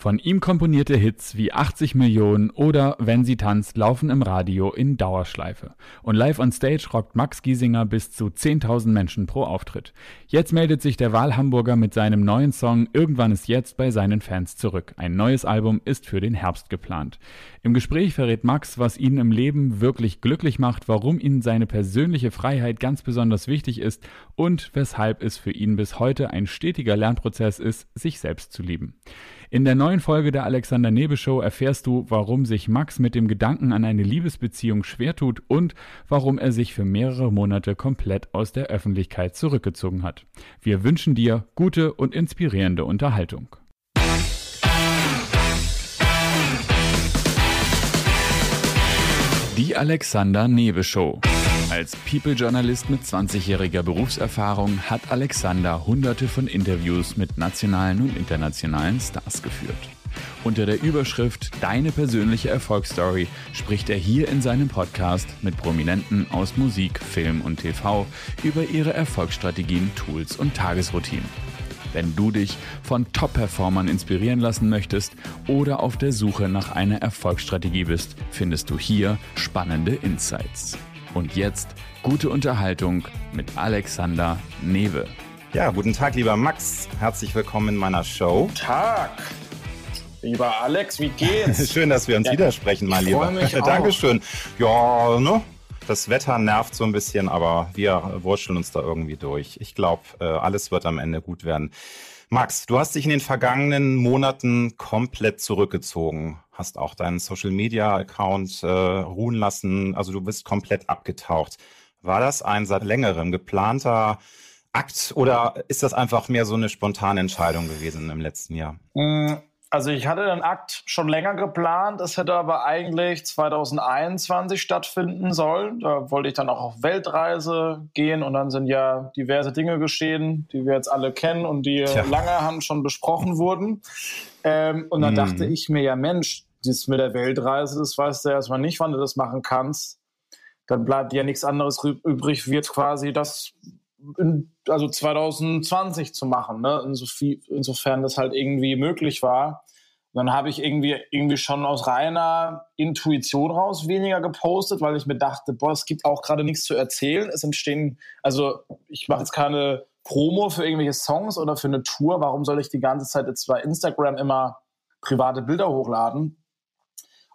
Von ihm komponierte Hits wie 80 Millionen oder Wenn sie tanzt laufen im Radio in Dauerschleife. Und live on stage rockt Max Giesinger bis zu 10.000 Menschen pro Auftritt. Jetzt meldet sich der Wahlhamburger mit seinem neuen Song Irgendwann ist jetzt bei seinen Fans zurück. Ein neues Album ist für den Herbst geplant. Im Gespräch verrät Max, was ihn im Leben wirklich glücklich macht, warum ihm seine persönliche Freiheit ganz besonders wichtig ist und weshalb es für ihn bis heute ein stetiger Lernprozess ist, sich selbst zu lieben. In der neuen Folge der Alexander Nebe Show erfährst du, warum sich Max mit dem Gedanken an eine Liebesbeziehung schwer tut und warum er sich für mehrere Monate komplett aus der Öffentlichkeit zurückgezogen hat. Wir wünschen dir gute und inspirierende Unterhaltung. Die Alexander Nebe Show. Als People-Journalist mit 20-jähriger Berufserfahrung hat Alexander hunderte von Interviews mit nationalen und internationalen Stars geführt. Unter der Überschrift Deine persönliche Erfolgsstory spricht er hier in seinem Podcast mit Prominenten aus Musik, Film und TV über ihre Erfolgsstrategien, Tools und Tagesroutinen. Wenn du dich von Top-Performern inspirieren lassen möchtest oder auf der Suche nach einer Erfolgsstrategie bist, findest du hier spannende Insights. Und jetzt gute Unterhaltung mit Alexander Newe. Ja, guten Tag, lieber Max. Herzlich willkommen in meiner Show. Guten Tag. Lieber Alex, wie geht's? Schön, dass wir uns ja, widersprechen, mein Lieber. Mich auch. Dankeschön. Ja, ne? Das Wetter nervt so ein bisschen, aber wir wurscheln uns da irgendwie durch. Ich glaube, äh, alles wird am Ende gut werden. Max, du hast dich in den vergangenen Monaten komplett zurückgezogen, hast auch deinen Social Media Account äh, ruhen lassen, also du bist komplett abgetaucht. War das ein seit längerem geplanter Akt oder ist das einfach mehr so eine spontane Entscheidung gewesen im letzten Jahr? Mm, also ich hatte den Akt schon länger geplant, es hätte aber eigentlich 2021 stattfinden sollen. Da wollte ich dann auch auf Weltreise gehen und dann sind ja diverse Dinge geschehen, die wir jetzt alle kennen und die Tja. lange haben schon besprochen wurden. Ähm, und dann mm. dachte ich mir, ja Mensch, das mit der Weltreise, das weißt du erstmal nicht, wann du das machen kannst. Dann bleibt dir ja nichts anderes übrig, jetzt quasi das in, also 2020 zu machen, ne? Insof insofern das halt irgendwie möglich war. Und dann habe ich irgendwie, irgendwie schon aus reiner Intuition raus weniger gepostet, weil ich mir dachte, boah, es gibt auch gerade nichts zu erzählen. Es entstehen, also ich mache jetzt keine Promo für irgendwelche Songs oder für eine Tour. Warum soll ich die ganze Zeit jetzt bei Instagram immer private Bilder hochladen?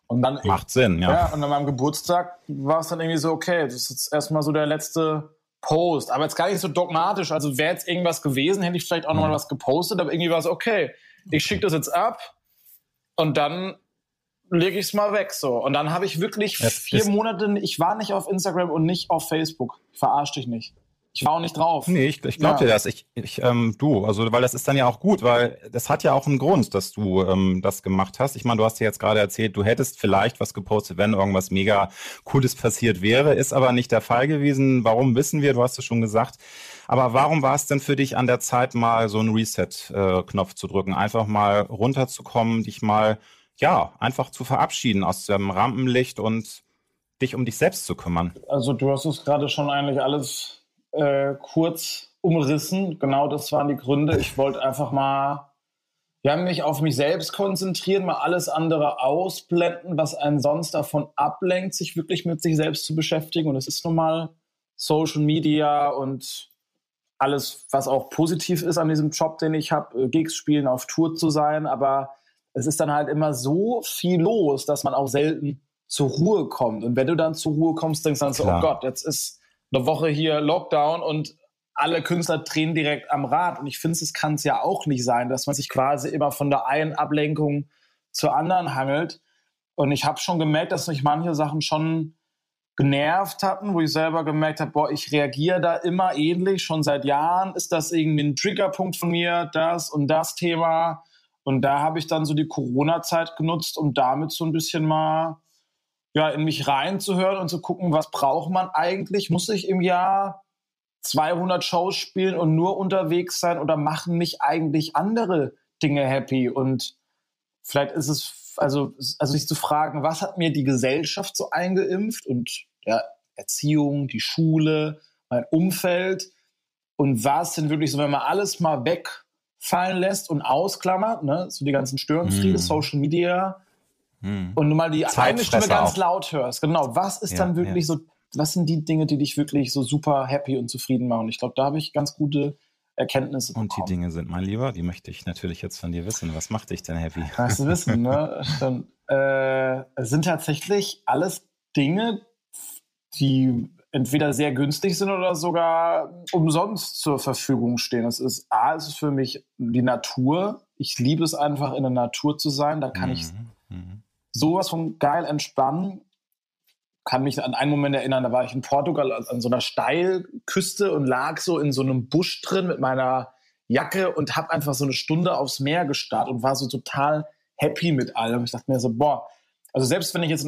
Und dann macht Sinn, ja. ja. Und an meinem Geburtstag war es dann irgendwie so, okay, das ist jetzt erstmal so der letzte Post, aber jetzt gar nicht so dogmatisch. Also wäre jetzt irgendwas gewesen, hätte ich vielleicht auch mhm. noch mal was gepostet, aber irgendwie war es okay. Ich schicke das jetzt ab und dann lege ich es mal weg so. Und dann habe ich wirklich das vier Monate, ich war nicht auf Instagram und nicht auf Facebook. Ich verarsch dich nicht. Ich war auch nicht drauf. Nee, ich, ich glaube ja. dir das. Ich, ich ähm, du, also weil das ist dann ja auch gut, weil das hat ja auch einen Grund, dass du ähm, das gemacht hast. Ich meine, du hast ja jetzt gerade erzählt, du hättest vielleicht was gepostet, wenn irgendwas mega Cooles passiert wäre, ist aber nicht der Fall gewesen. Warum wissen wir? Du hast es schon gesagt. Aber warum war es denn für dich an der Zeit mal so einen Reset-Knopf äh, zu drücken, einfach mal runterzukommen, dich mal ja einfach zu verabschieden aus dem Rampenlicht und dich um dich selbst zu kümmern? Also du hast es gerade schon eigentlich alles äh, kurz umrissen. Genau das waren die Gründe. Ich wollte einfach mal ja, mich auf mich selbst konzentrieren, mal alles andere ausblenden, was einen sonst davon ablenkt, sich wirklich mit sich selbst zu beschäftigen. Und es ist nun mal Social Media und alles, was auch positiv ist an diesem Job, den ich habe, äh, Gigs spielen, auf Tour zu sein. Aber es ist dann halt immer so viel los, dass man auch selten zur Ruhe kommt. Und wenn du dann zur Ruhe kommst, denkst du dann so, oh Gott, jetzt ist eine Woche hier Lockdown und alle Künstler drehen direkt am Rad. Und ich finde, es kann es ja auch nicht sein, dass man sich quasi immer von der einen Ablenkung zur anderen hangelt. Und ich habe schon gemerkt, dass mich manche Sachen schon genervt hatten, wo ich selber gemerkt habe, boah, ich reagiere da immer ähnlich, schon seit Jahren ist das irgendwie ein Triggerpunkt von mir, das und das Thema. Und da habe ich dann so die Corona-Zeit genutzt, um damit so ein bisschen mal ja, in mich reinzuhören und zu gucken, was braucht man eigentlich? Muss ich im Jahr 200 Shows spielen und nur unterwegs sein oder machen mich eigentlich andere Dinge happy? Und vielleicht ist es, also, also sich zu fragen, was hat mir die Gesellschaft so eingeimpft und ja, Erziehung, die Schule, mein Umfeld und was denn wirklich so, wenn man alles mal weg fallen lässt und ausklammert, ne? so die ganzen Störenfriede, mm. Social Media, mm. und du mal die eine Stimme ganz auch. laut hörst. Genau, was ist ja, dann wirklich ja. so, was sind die Dinge, die dich wirklich so super happy und zufrieden machen? Ich glaube, da habe ich ganz gute Erkenntnisse Und bekommen. die Dinge sind, mein Lieber, die möchte ich natürlich jetzt von dir wissen. Was macht dich denn happy? Was du wissen, ne? Dann, äh, sind tatsächlich alles Dinge, die entweder sehr günstig sind oder sogar umsonst zur Verfügung stehen. Das ist A, es ist für mich die Natur. Ich liebe es einfach, in der Natur zu sein. Da kann mhm. ich. Sowas von geil entspannen. Kann mich an einen Moment erinnern, da war ich in Portugal an so einer Steilküste und lag so in so einem Busch drin mit meiner Jacke und habe einfach so eine Stunde aufs Meer gestarrt und war so total happy mit allem. Ich dachte mir so, boah, also selbst wenn ich jetzt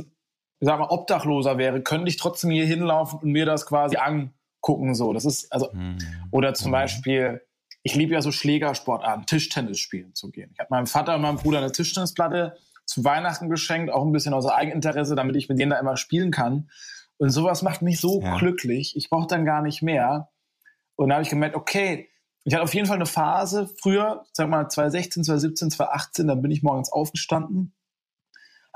ich sag mal, Obdachloser wäre, könnte ich trotzdem hier hinlaufen und mir das quasi angucken. So, das ist also mhm. oder zum mhm. Beispiel, ich liebe ja so Schlägersportarten, Tischtennis spielen zu gehen. Ich habe meinem Vater und meinem Bruder eine Tischtennisplatte zu Weihnachten geschenkt, auch ein bisschen aus Eigeninteresse, damit ich mit denen da immer spielen kann. Und sowas macht mich so ja. glücklich. Ich brauche dann gar nicht mehr. Und da habe ich gemerkt, okay, ich hatte auf jeden Fall eine Phase früher, sag mal 2016, 2017, 2018, da bin ich morgens aufgestanden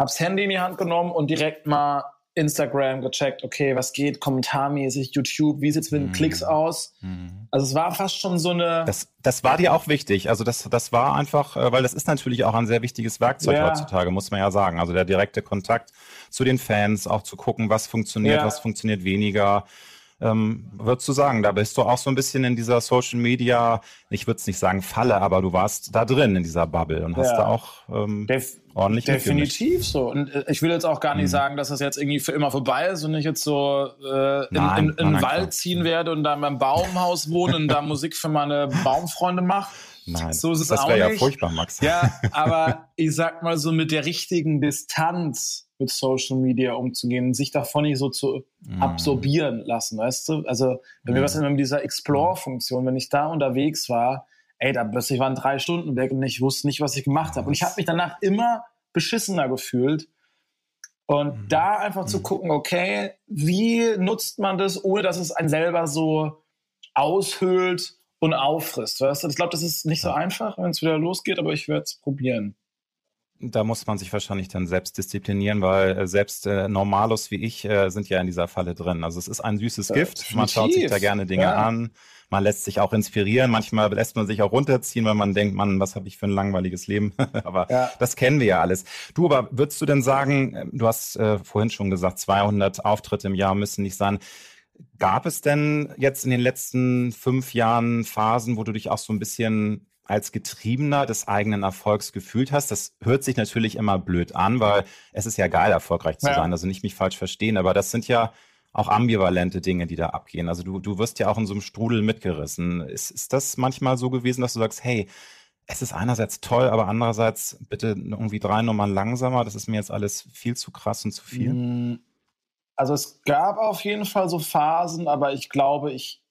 hab's Handy in die Hand genommen und direkt mal Instagram gecheckt, okay, was geht, kommentarmäßig, YouTube, wie sieht's mit den mhm. Klicks aus? Mhm. Also es war fast schon so eine. Das, das war dir auch wichtig. Also das, das war einfach, äh, weil das ist natürlich auch ein sehr wichtiges Werkzeug ja. heutzutage, muss man ja sagen. Also der direkte Kontakt zu den Fans, auch zu gucken, was funktioniert, ja. was funktioniert weniger. Ähm, würdest du sagen, da bist du auch so ein bisschen in dieser Social Media, ich würde es nicht sagen Falle, aber du warst da drin in dieser Bubble und hast ja. da auch ähm, Def ordentlich Definitiv so. Und äh, ich will jetzt auch gar nicht mhm. sagen, dass das jetzt irgendwie für immer vorbei ist und ich jetzt so äh, in, nein, in, in den Wald ziehen werde und da in meinem Baumhaus wohne und da Musik für meine Baumfreunde mache. Nein, so ist es das wäre ja furchtbar, Max. Ja, aber ich sag mal so mit der richtigen Distanz mit Social Media umzugehen, sich davon nicht so zu mm. absorbieren lassen, weißt du? Also bei mm. mir war es immer mit dieser Explore-Funktion, wenn ich da unterwegs war, ey, da plötzlich waren drei Stunden weg und ich wusste nicht, was ich gemacht habe. Und ich habe mich danach immer beschissener gefühlt. Und mm. da einfach zu mhm. gucken, okay, wie nutzt man das, ohne dass es einen selber so aushöhlt und auffrisst, weißt du? Ich glaube, das ist nicht so einfach, wenn es wieder losgeht, aber ich werde es probieren da muss man sich wahrscheinlich dann selbst disziplinieren, weil äh, selbst äh, Normalos wie ich äh, sind ja in dieser Falle drin. Also es ist ein süßes ja, Gift. Definitiv. Man schaut sich da gerne Dinge ja. an. Man lässt sich auch inspirieren. Manchmal lässt man sich auch runterziehen, weil man denkt, Mann, was habe ich für ein langweiliges Leben. aber ja. das kennen wir ja alles. Du, aber würdest du denn sagen, äh, du hast äh, vorhin schon gesagt, 200 Auftritte im Jahr müssen nicht sein. Gab es denn jetzt in den letzten fünf Jahren Phasen, wo du dich auch so ein bisschen als Getriebener des eigenen Erfolgs gefühlt hast. Das hört sich natürlich immer blöd an, weil es ist ja geil, erfolgreich zu ja. sein. Also nicht mich falsch verstehen, aber das sind ja auch ambivalente Dinge, die da abgehen. Also du, du wirst ja auch in so einem Strudel mitgerissen. Ist, ist das manchmal so gewesen, dass du sagst, hey, es ist einerseits toll, aber andererseits bitte irgendwie drei Nummern langsamer. Das ist mir jetzt alles viel zu krass und zu viel. Also es gab auf jeden Fall so Phasen, aber ich glaube, ich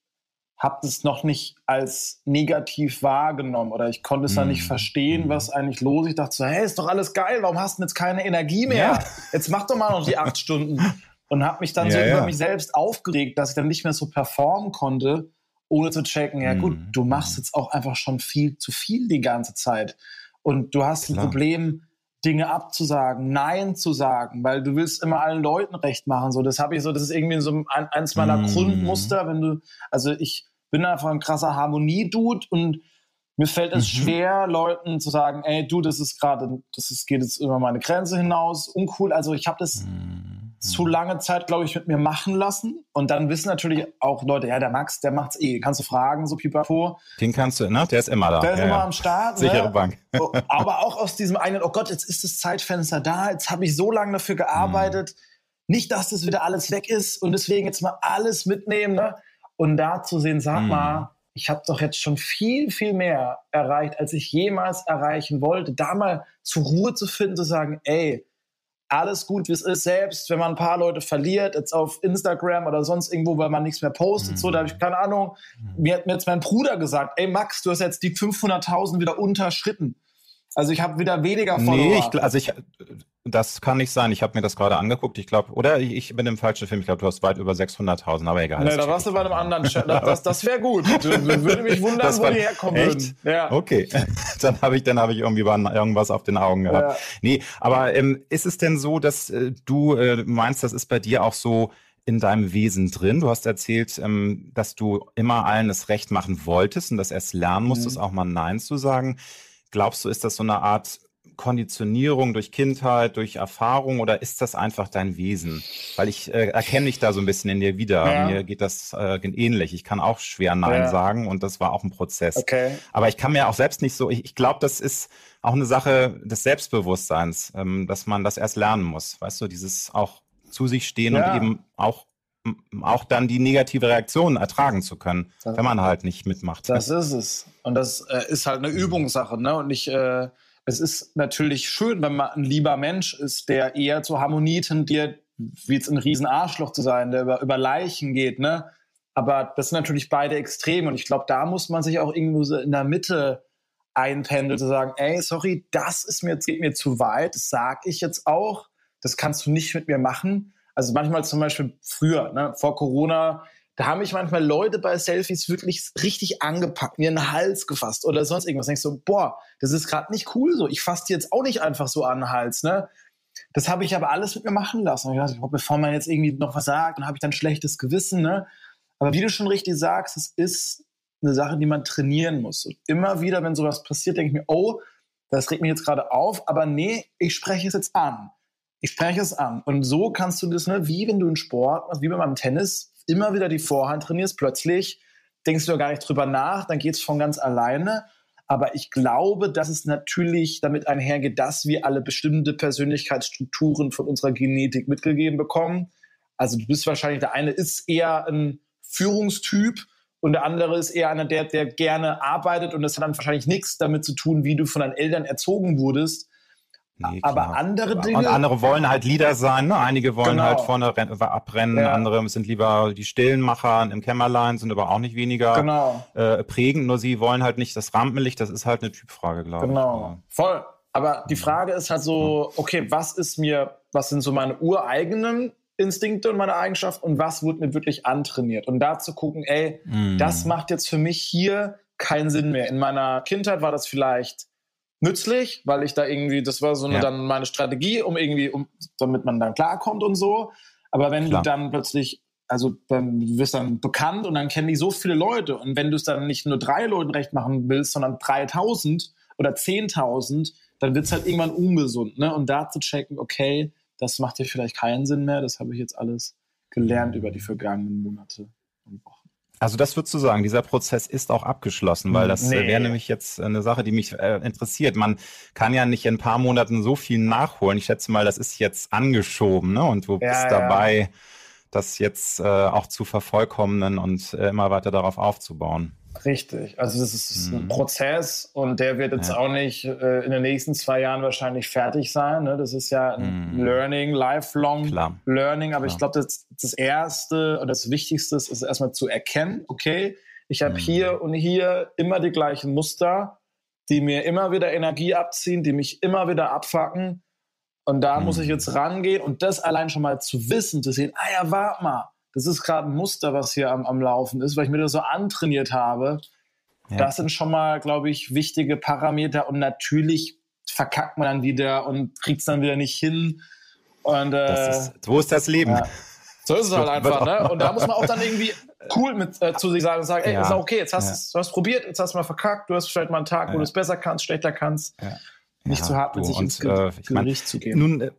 habe das noch nicht als negativ wahrgenommen oder ich konnte es dann nicht mhm. verstehen, was mhm. eigentlich los ist. Ich dachte so, hey, ist doch alles geil, warum hast du jetzt keine Energie mehr? Ja. Jetzt mach doch mal noch die acht Stunden. Und habe mich dann ja, so ja. über mich selbst aufgeregt, dass ich dann nicht mehr so performen konnte, ohne zu checken, ja gut, mhm. du machst jetzt auch einfach schon viel zu viel die ganze Zeit. Und du hast Klar. ein Problem, Dinge abzusagen, Nein zu sagen, weil du willst immer allen Leuten recht machen. So, das habe ich so, das ist irgendwie so ein, eins meiner mm. Grundmuster, wenn du, also ich bin einfach ein krasser Harmonie-Dude und mir fällt es mhm. schwer, Leuten zu sagen, ey, du, das ist gerade, das ist, geht jetzt über meine Grenze hinaus, uncool. Also ich habe das mhm. Zu lange Zeit, glaube ich, mit mir machen lassen. Und dann wissen natürlich auch Leute, ja, der Max, der macht's eh. Kannst du fragen, so pipapo. Den kannst du, ne? Der ist immer da. Der ist ja, immer ja. am Start. Sichere ne? Bank. Oh, aber auch aus diesem einen, oh Gott, jetzt ist das Zeitfenster da, jetzt habe ich so lange dafür gearbeitet. Mhm. Nicht, dass das wieder alles weg ist und deswegen jetzt mal alles mitnehmen, ne? Und da zu sehen, sag mhm. mal, ich habe doch jetzt schon viel, viel mehr erreicht, als ich jemals erreichen wollte. Da mal zur Ruhe zu finden, zu sagen, ey, alles gut, wie es ist, selbst wenn man ein paar Leute verliert, jetzt auf Instagram oder sonst irgendwo, weil man nichts mehr postet, mhm. so, da habe ich keine Ahnung. Mir hat mir jetzt mein Bruder gesagt, ey Max, du hast jetzt die 500.000 wieder unterschritten. Also ich habe wieder weniger Follower. Nee, ich, also ich, Das kann nicht sein. Ich habe mir das gerade angeguckt. Ich glaube, oder ich, ich, bin im falschen Film. Ich glaube, du hast weit über 600.000, aber egal. Nee, da warst du bei einem anderen Chat. Das, das, das wäre gut. Würde mich wundern, wo die herkommen echt? würden. Ja. Okay, dann habe ich, dann habe ich irgendwie irgendwas auf den Augen gehabt. Ja. Nee, aber ähm, ist es denn so, dass äh, du äh, meinst, das ist bei dir auch so in deinem Wesen drin? Du hast erzählt, ähm, dass du immer allen das Recht machen wolltest und das erst lernen musstest, mhm. auch mal Nein zu sagen. Glaubst du, ist das so eine Art Konditionierung durch Kindheit, durch Erfahrung oder ist das einfach dein Wesen? Weil ich äh, erkenne dich da so ein bisschen in dir wieder. Ja. Mir geht das äh, ähnlich. Ich kann auch schwer Nein ja. sagen und das war auch ein Prozess. Okay. Aber ich kann mir auch selbst nicht so, ich, ich glaube, das ist auch eine Sache des Selbstbewusstseins, ähm, dass man das erst lernen muss. Weißt du, dieses auch zu sich stehen ja. und eben auch auch dann die negative Reaktion ertragen zu können, das, wenn man halt nicht mitmacht. Das ist es. Und das äh, ist halt eine Übungssache, ne? Und ich äh, es ist natürlich schön, wenn man ein lieber Mensch ist, der eher zur Harmonie tendiert, wie jetzt ein Riesenarschloch zu sein, der über, über Leichen geht, ne? Aber das sind natürlich beide Extreme und ich glaube, da muss man sich auch irgendwo so in der Mitte einpendeln, zu sagen, ey, sorry, das ist mir, geht mir zu weit, das sag ich jetzt auch, das kannst du nicht mit mir machen. Also manchmal zum Beispiel früher, ne, vor Corona, da haben mich manchmal Leute bei Selfies wirklich richtig angepackt, mir einen Hals gefasst oder sonst irgendwas. Denkst du, boah, das ist gerade nicht cool so. Ich fasse jetzt auch nicht einfach so an den Hals, ne? Das habe ich aber alles mit mir machen lassen. Und ich dachte, bevor man jetzt irgendwie noch was sagt, dann habe ich dann schlechtes Gewissen, ne? Aber wie du schon richtig sagst, es ist eine Sache, die man trainieren muss. Und immer wieder, wenn sowas passiert, denke ich mir, oh, das regt mich jetzt gerade auf, aber nee, ich spreche es jetzt an. Ich spreche es an. Und so kannst du das, ne, wie wenn du einen Sport machst, wie beim Tennis, immer wieder die Vorhand trainierst, plötzlich denkst du gar nicht drüber nach, dann geht es von ganz alleine. Aber ich glaube, dass es natürlich damit einhergeht, dass wir alle bestimmte Persönlichkeitsstrukturen von unserer Genetik mitgegeben bekommen. Also du bist wahrscheinlich, der eine ist eher ein Führungstyp und der andere ist eher einer, der, der gerne arbeitet und das hat dann wahrscheinlich nichts damit zu tun, wie du von deinen Eltern erzogen wurdest, Nee, aber andere Dinge. Und andere wollen halt Leader sein. Ne? Einige wollen genau. halt vorne abrennen, ja. andere sind lieber die stillen Macher im Kämmerlein, sind aber auch nicht weniger genau. äh, prägend. Nur sie wollen halt nicht das Rampenlicht. Das ist halt eine Typfrage, glaube genau. ich. Genau, voll. Aber die Frage ist halt so, okay, was ist mir, was sind so meine ureigenen Instinkte und meine Eigenschaften und was wurde mir wirklich antrainiert? Und da zu gucken, ey, mm. das macht jetzt für mich hier keinen Sinn mehr. In meiner Kindheit war das vielleicht nützlich, weil ich da irgendwie, das war so eine, ja. dann meine Strategie, um irgendwie, um, damit man dann klarkommt und so. Aber wenn Klar. du dann plötzlich, also dann, du wirst dann bekannt und dann kennen die so viele Leute und wenn du es dann nicht nur drei Leuten recht machen willst, sondern 3000 oder 10.000, dann wird es halt irgendwann ungesund. Ne? Und da zu checken, okay, das macht dir vielleicht keinen Sinn mehr, das habe ich jetzt alles gelernt über die vergangenen Monate. Also das würdest du sagen, dieser Prozess ist auch abgeschlossen, weil das äh, nee. wäre nämlich jetzt eine Sache, die mich äh, interessiert. Man kann ja nicht in ein paar Monaten so viel nachholen. Ich schätze mal, das ist jetzt angeschoben, ne? Und du ja, bist dabei, ja. das jetzt äh, auch zu vervollkommnen und äh, immer weiter darauf aufzubauen. Richtig. Also das ist mhm. ein Prozess und der wird jetzt ja. auch nicht äh, in den nächsten zwei Jahren wahrscheinlich fertig sein. Ne? Das ist ja ein mhm. Learning, lifelong Klar. Learning. Aber Klar. ich glaube, das, das Erste und das Wichtigste ist erstmal zu erkennen, okay, ich habe mhm. hier und hier immer die gleichen Muster, die mir immer wieder Energie abziehen, die mich immer wieder abfacken. Und da muss ich mhm. jetzt rangehen und das allein schon mal zu wissen, zu sehen, ah ja, warte mal, das ist gerade ein Muster, was hier am, am Laufen ist, weil ich mir das so antrainiert habe. Ja. Das sind schon mal, glaube ich, wichtige Parameter und natürlich verkackt man dann wieder und kriegt es dann wieder nicht hin. Und, äh, ist, wo ist das Leben? Ja. So ist es halt einfach, ne? Und da muss man auch dann irgendwie cool mit äh, zu sich sagen und sagen, ey, ja. ist okay, jetzt hast ja. du probiert, jetzt hast du mal verkackt, du hast vielleicht mal einen Tag, wo du es besser kannst, schlechter kannst. Nicht zu hart mit sich ins äh, Gericht mein, zu gehen. Nun äh,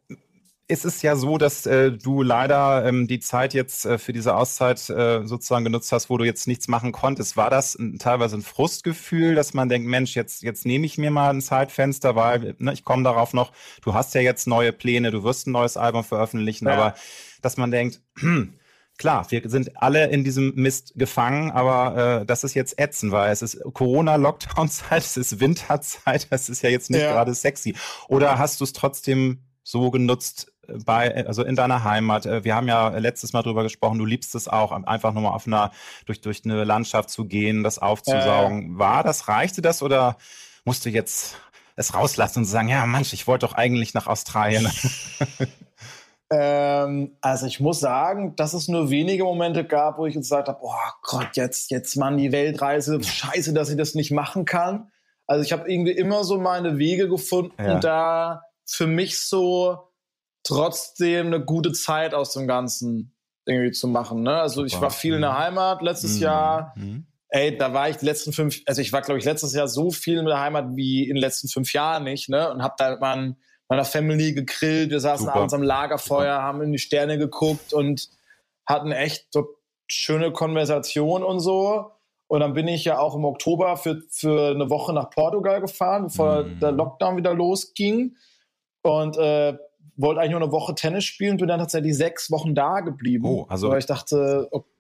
ist es ja so, dass äh, du leider ähm, die Zeit jetzt äh, für diese Auszeit äh, sozusagen genutzt hast, wo du jetzt nichts machen konntest. War das ein, teilweise ein Frustgefühl, dass man denkt, Mensch, jetzt, jetzt nehme ich mir mal ein Zeitfenster, weil ne, ich komme darauf noch, du hast ja jetzt neue Pläne, du wirst ein neues Album veröffentlichen, ja. aber dass man denkt, hm, klar, wir sind alle in diesem Mist gefangen, aber äh, das ist jetzt ätzend, weil es ist Corona-Lockdown-Zeit, es ist Winterzeit, es ist ja jetzt nicht ja. gerade sexy. Oder hast du es trotzdem so genutzt, bei, also in deiner Heimat. Äh, wir haben ja letztes Mal drüber gesprochen, du liebst es auch, einfach nur mal auf einer, durch, durch eine Landschaft zu gehen, das aufzusaugen. Äh. War das, reichte das oder musst du jetzt es rauslassen und sagen, ja, Mensch, ich wollte doch eigentlich nach Australien? Ähm, also ich muss sagen, dass es nur wenige Momente gab, wo ich gesagt habe, oh Gott, jetzt, jetzt Mann, die Weltreise, scheiße, dass ich das nicht machen kann. Also ich habe irgendwie immer so meine Wege gefunden, ja. da für mich so trotzdem eine gute Zeit aus dem Ganzen irgendwie zu machen. Ne? Also ich war viel in der mhm. Heimat letztes mhm. Jahr. Mhm. Ey, da war ich die letzten fünf, also ich war glaube ich letztes Jahr so viel in der Heimat wie in den letzten fünf Jahren nicht, ne? Und habe da mal meiner Family gegrillt. Wir saßen Super. abends am Lagerfeuer, Super. haben in die Sterne geguckt und hatten echt so schöne Konversation und so. Und dann bin ich ja auch im Oktober für, für eine Woche nach Portugal gefahren, bevor mm. der Lockdown wieder losging. Und äh, wollte eigentlich nur eine Woche Tennis spielen, bin dann tatsächlich sechs Wochen da geblieben. Oh, also. Weil ich dachte, okay,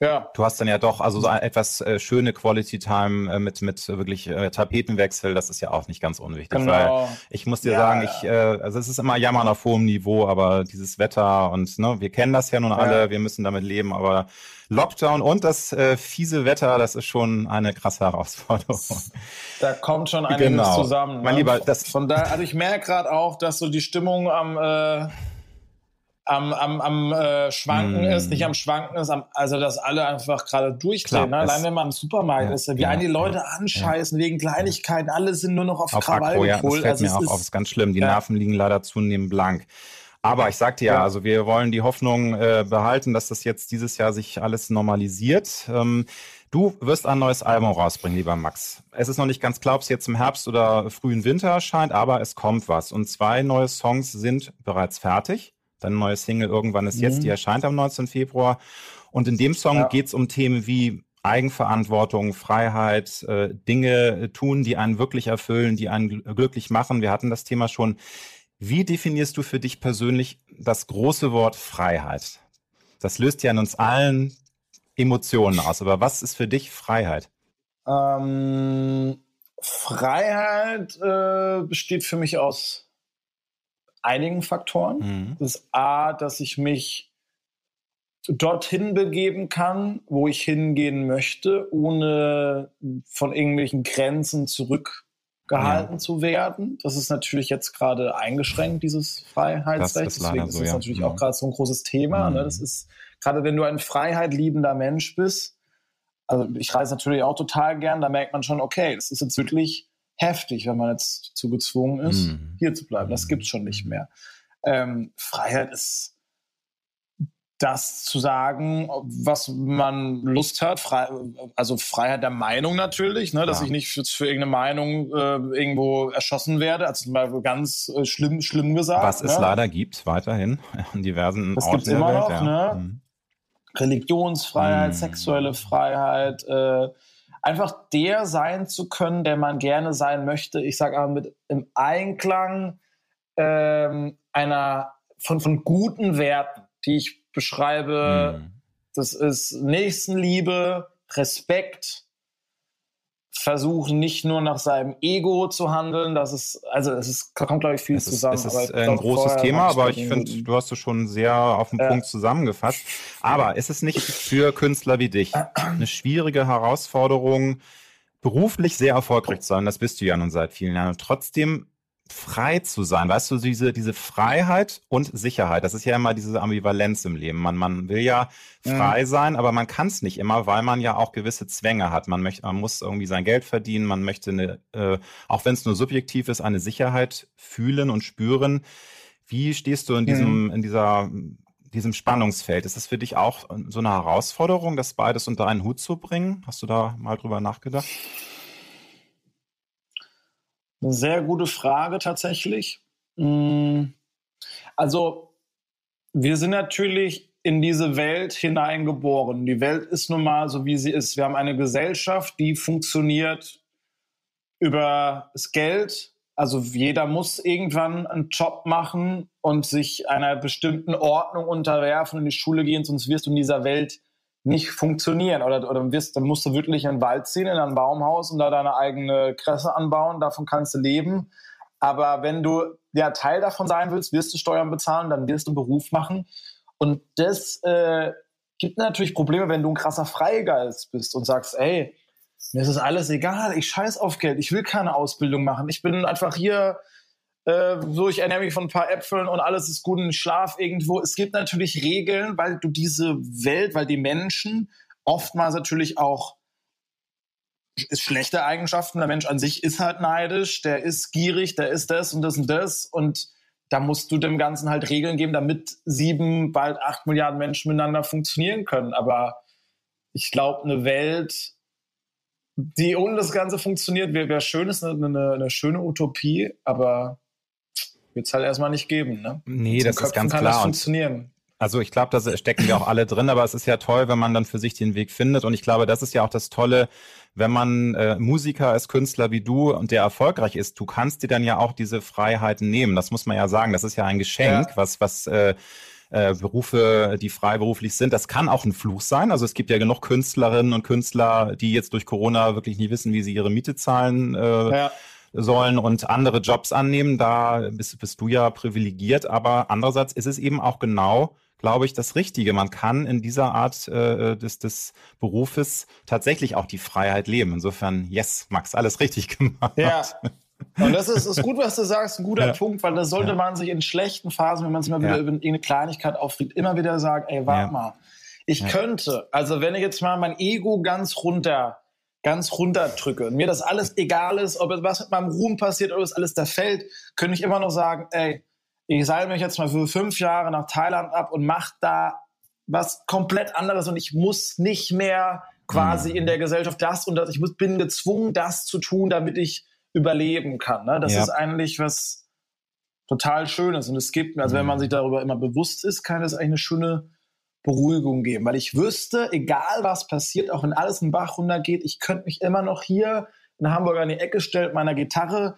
ja. Du hast dann ja doch also so etwas äh, schöne Quality Time äh, mit mit wirklich äh, Tapetenwechsel, das ist ja auch nicht ganz unwichtig, genau. weil ich muss dir ja, sagen, ich äh, also es ist immer Jammern auf hohem Niveau, aber dieses Wetter und ne, wir kennen das ja nun alle, ja. wir müssen damit leben, aber Lockdown und das äh, fiese Wetter, das ist schon eine krasse Herausforderung. Da kommt schon einiges genau. zusammen. Mein ne? Lieber, das von da, also ich merke gerade auch, dass so die Stimmung am äh, am, am, am äh, Schwanken mm. ist, nicht am Schwanken ist, am, also dass alle einfach gerade durchdrehen. ne? Allein wenn man im Supermarkt ja, ist, wie ja, einen die Leute ja, anscheißen wegen Kleinigkeiten, alle sind nur noch auf, auf Krawall ja, das fällt also mir auch ist, auf, ist ganz schlimm. Die Nerven liegen leider zunehmend blank. Aber ich sagte ja, also wir wollen die Hoffnung äh, behalten, dass das jetzt dieses Jahr sich alles normalisiert. Ähm, Du wirst ein neues Album rausbringen, lieber Max. Es ist noch nicht ganz klar, ob es jetzt im Herbst oder frühen Winter erscheint, aber es kommt was. Und zwei neue Songs sind bereits fertig. Deine neue Single Irgendwann ist jetzt, die mhm. erscheint am 19. Februar. Und in dem Song ja. geht es um Themen wie Eigenverantwortung, Freiheit, äh, Dinge tun, die einen wirklich erfüllen, die einen glücklich machen. Wir hatten das Thema schon. Wie definierst du für dich persönlich das große Wort Freiheit? Das löst ja in uns allen Emotionen aus. Aber was ist für dich Freiheit? Ähm, Freiheit äh, besteht für mich aus einigen Faktoren. Mhm. Das ist A, dass ich mich dorthin begeben kann, wo ich hingehen möchte, ohne von irgendwelchen Grenzen zurückgehalten ja. zu werden. Das ist natürlich jetzt gerade eingeschränkt, dieses Freiheitsrecht. Das ist Deswegen so, ist das ja. natürlich ja. auch mhm. gerade so ein großes Thema. Ne? Mhm. Das ist gerade, wenn du ein Freiheit liebender Mensch bist. Also ich reise natürlich auch total gern. Da merkt man schon, okay, das ist jetzt wirklich heftig, wenn man jetzt zu gezwungen ist, mhm. hier zu bleiben. Das mhm. gibt es schon nicht mehr. Ähm, Freiheit ist das zu sagen, was man Lust hat, frei, also Freiheit der Meinung natürlich, ne, dass ja. ich nicht für, für irgendeine Meinung äh, irgendwo erschossen werde, also mal ganz äh, schlimm, schlimm gesagt. Was ne? es leider gibt, weiterhin in diversen das Orten der immer Welt. Noch, ja. ne? Mhm. Religionsfreiheit, mhm. sexuelle Freiheit, äh, einfach der sein zu können, der man gerne sein möchte. Ich sage aber mit im Einklang ähm, einer von, von guten Werten, die ich beschreibe. Mhm. Das ist Nächstenliebe, Respekt, versuchen nicht nur nach seinem Ego zu handeln. Das ist, also es ist, kommt, glaube ich, viel es zusammen. Ist, es ist ein großes Thema, aber ich finde, du hast es schon sehr auf den äh, Punkt zusammengefasst. Aber ist es nicht für Künstler wie dich eine schwierige Herausforderung, beruflich sehr erfolgreich zu sein? Das bist du ja nun seit vielen Jahren. Und trotzdem frei zu sein, weißt du, diese, diese Freiheit und Sicherheit, das ist ja immer diese Ambivalenz im Leben. Man, man will ja frei mhm. sein, aber man kann es nicht immer, weil man ja auch gewisse Zwänge hat. Man möchte, man muss irgendwie sein Geld verdienen, man möchte eine, äh, auch wenn es nur subjektiv ist, eine Sicherheit fühlen und spüren. Wie stehst du in diesem, mhm. in dieser, diesem Spannungsfeld? Ist es für dich auch so eine Herausforderung, das beides unter einen Hut zu bringen? Hast du da mal drüber nachgedacht? Eine sehr gute Frage tatsächlich. Mm, also, wir sind natürlich in diese Welt hineingeboren. Die Welt ist nun mal so, wie sie ist. Wir haben eine Gesellschaft, die funktioniert über das Geld. Also jeder muss irgendwann einen Job machen und sich einer bestimmten Ordnung unterwerfen, in die Schule gehen, sonst wirst du in dieser Welt nicht funktionieren. Oder, oder wirst, dann musst du wirklich in den Wald ziehen, in ein Baumhaus und da deine eigene Kresse anbauen. Davon kannst du leben. Aber wenn du ja Teil davon sein willst, wirst du Steuern bezahlen, dann wirst du Beruf machen. Und das äh, gibt natürlich Probleme, wenn du ein krasser Freigeist bist und sagst, ey, mir ist es alles egal, ich scheiß auf Geld, ich will keine Ausbildung machen, ich bin einfach hier, äh, so ich ernähre mich von ein paar Äpfeln und alles ist gut und schlaf irgendwo. Es gibt natürlich Regeln, weil du diese Welt, weil die Menschen oftmals natürlich auch ist schlechte Eigenschaften. Der Mensch an sich ist halt neidisch, der ist gierig, der ist das und das und das und da musst du dem Ganzen halt Regeln geben, damit sieben, bald acht Milliarden Menschen miteinander funktionieren können. Aber ich glaube, eine Welt, die ohne das Ganze funktioniert, wäre wär schön, ist eine, eine, eine, schöne Utopie, aber wird es halt erstmal nicht geben. Ne? Nee, das Köpfen ist ganz kann klar. Das funktionieren. Also ich glaube, da stecken wir auch alle drin, aber es ist ja toll, wenn man dann für sich den Weg findet. Und ich glaube, das ist ja auch das Tolle, wenn man äh, Musiker ist, Künstler wie du und der erfolgreich ist, du kannst dir dann ja auch diese Freiheiten nehmen. Das muss man ja sagen. Das ist ja ein Geschenk, ja. was, was äh, äh, Berufe, die freiberuflich sind. Das kann auch ein Fluch sein. Also es gibt ja genug Künstlerinnen und Künstler, die jetzt durch Corona wirklich nie wissen, wie sie ihre Miete zahlen. Äh, ja sollen und andere Jobs annehmen. Da bist, bist du ja privilegiert. Aber andererseits ist es eben auch genau glaube ich, das Richtige. Man kann in dieser Art äh, des, des Berufes tatsächlich auch die Freiheit leben. Insofern, yes, Max, alles richtig gemacht. Ja. Und das ist, ist gut, was du sagst, ein guter ja. Punkt, weil da sollte ja. man sich in schlechten Phasen, wenn man sich mal wieder ja. über eine Kleinigkeit aufregt, immer wieder sagen, ey, warte mal, ich könnte, also wenn ich jetzt mal mein Ego ganz runter, ganz runter drücke und mir das alles egal ist, ob was mit meinem Ruhm passiert, ob es alles da fällt, könnte ich immer noch sagen, ey, ich seile mich jetzt mal für fünf Jahre nach Thailand ab und mache da was komplett anderes und ich muss nicht mehr quasi mhm. in der Gesellschaft das und das. Ich muss, bin gezwungen, das zu tun, damit ich überleben kann. Ne? Das ja. ist eigentlich was total Schönes. Und es gibt mir, also mhm. wenn man sich darüber immer bewusst ist, kann es eigentlich eine schöne Beruhigung geben. Weil ich wüsste, egal was passiert, auch wenn alles in Bach runtergeht, ich könnte mich immer noch hier in Hamburg an die Ecke stellen mit meiner Gitarre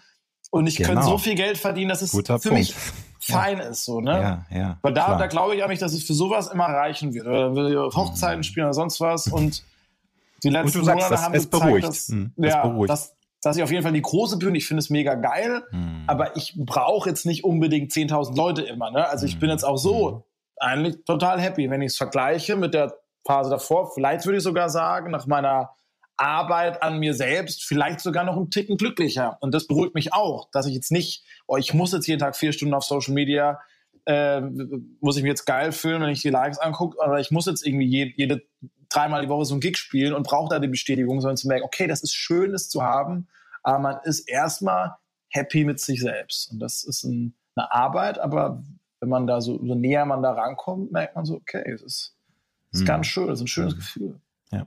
und ich genau. könnte so viel Geld verdienen, dass es Guter für Punkt. mich fein ist, so, ne? Ja, ja. Weil da, da glaube ich eigentlich, dass es für sowas immer reichen wird. Oder dann will ich Hochzeiten mhm. spielen oder sonst was und die letzten und sagst, Monate haben gezeigt, beruhigt. dass, mhm, ja, beruhigt. Dass, dass ich auf jeden Fall die große Bühne, ich finde es mega geil, mhm. aber ich brauche jetzt nicht unbedingt 10.000 Leute immer, ne? Also ich bin jetzt auch so mhm. Eigentlich total happy, wenn ich es vergleiche mit der Phase davor. Vielleicht würde ich sogar sagen, nach meiner Arbeit an mir selbst vielleicht sogar noch einen Ticken glücklicher. Und das beruhigt mich auch, dass ich jetzt nicht, oh, ich muss jetzt jeden Tag vier Stunden auf Social Media, äh, muss ich mich jetzt geil fühlen, wenn ich die Likes angucke, oder ich muss jetzt irgendwie jede, jede dreimal die Woche so ein Gig spielen und brauche da die Bestätigung, sondern zu merken, okay, das ist schön, das zu haben, aber man ist erstmal happy mit sich selbst. Und das ist ein, eine Arbeit, aber wenn man da so, so näher man da rankommt, merkt man so, okay, es ist, ist hm. ganz schön, es ist ein schönes hm. Gefühl. Ja.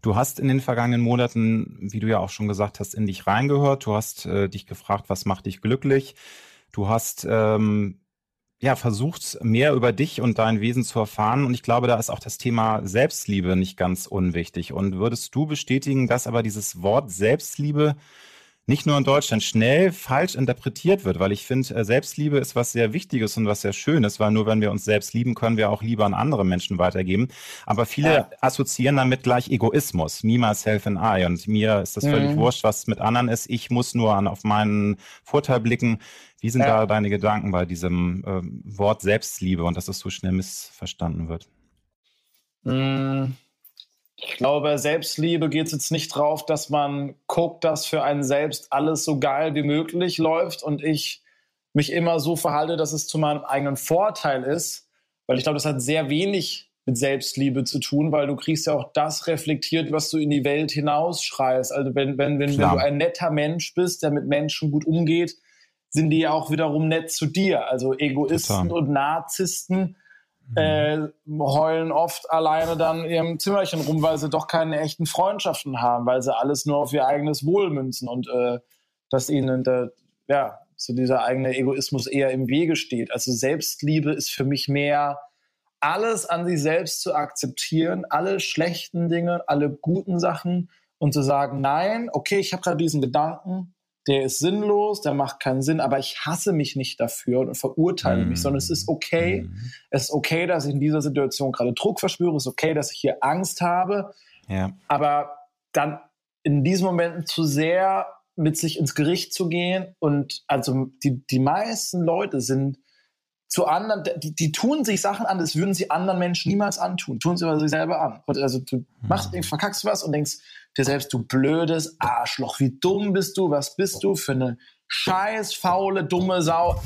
Du hast in den vergangenen Monaten, wie du ja auch schon gesagt hast, in dich reingehört. Du hast äh, dich gefragt, was macht dich glücklich? Du hast ähm, ja versucht, mehr über dich und dein Wesen zu erfahren. Und ich glaube, da ist auch das Thema Selbstliebe nicht ganz unwichtig. Und würdest du bestätigen, dass aber dieses Wort Selbstliebe nicht nur in Deutschland schnell falsch interpretiert wird, weil ich finde, äh, Selbstliebe ist was sehr Wichtiges und was sehr Schönes, weil nur wenn wir uns selbst lieben, können wir auch lieber an andere Menschen weitergeben. Aber viele ja. assoziieren damit gleich Egoismus, me, myself and I. Und mir ist das mhm. völlig wurscht, was mit anderen ist. Ich muss nur an, auf meinen Vorteil blicken. Wie sind ja. da deine Gedanken bei diesem äh, Wort Selbstliebe und dass es so schnell missverstanden wird? Mhm. Ich glaube, Selbstliebe geht es jetzt nicht drauf, dass man guckt, dass für einen selbst alles so geil wie möglich läuft und ich mich immer so verhalte, dass es zu meinem eigenen Vorteil ist, weil ich glaube, das hat sehr wenig mit Selbstliebe zu tun, weil du kriegst ja auch das reflektiert, was du in die Welt hinausschreist. Also wenn, wenn, wenn, wenn du ein netter Mensch bist, der mit Menschen gut umgeht, sind die ja auch wiederum nett zu dir. Also Egoisten Total. und Narzissten äh, heulen oft alleine dann in ihrem Zimmerchen rum, weil sie doch keine echten Freundschaften haben, weil sie alles nur auf ihr eigenes Wohl münzen und äh, dass ihnen der, ja, so dieser eigene Egoismus eher im Wege steht. Also Selbstliebe ist für mich mehr alles an sich selbst zu akzeptieren, alle schlechten Dinge, alle guten Sachen und zu sagen, nein, okay, ich habe gerade diesen Gedanken, der ist sinnlos, der macht keinen Sinn, aber ich hasse mich nicht dafür und verurteile mm. mich, sondern es ist okay. Mm. Es ist okay, dass ich in dieser Situation gerade Druck verspüre. Es ist okay, dass ich hier Angst habe. Ja. Aber dann in diesen Momenten zu sehr mit sich ins Gericht zu gehen und also die, die meisten Leute sind zu anderen, die, die tun sich Sachen an, das würden sie anderen Menschen niemals antun, tun sie aber sich selber an. Und also du machst, mhm. verkackst was und denkst dir selbst, du blödes Arschloch, wie dumm bist du, was bist du für eine scheiß, faule, dumme Sau.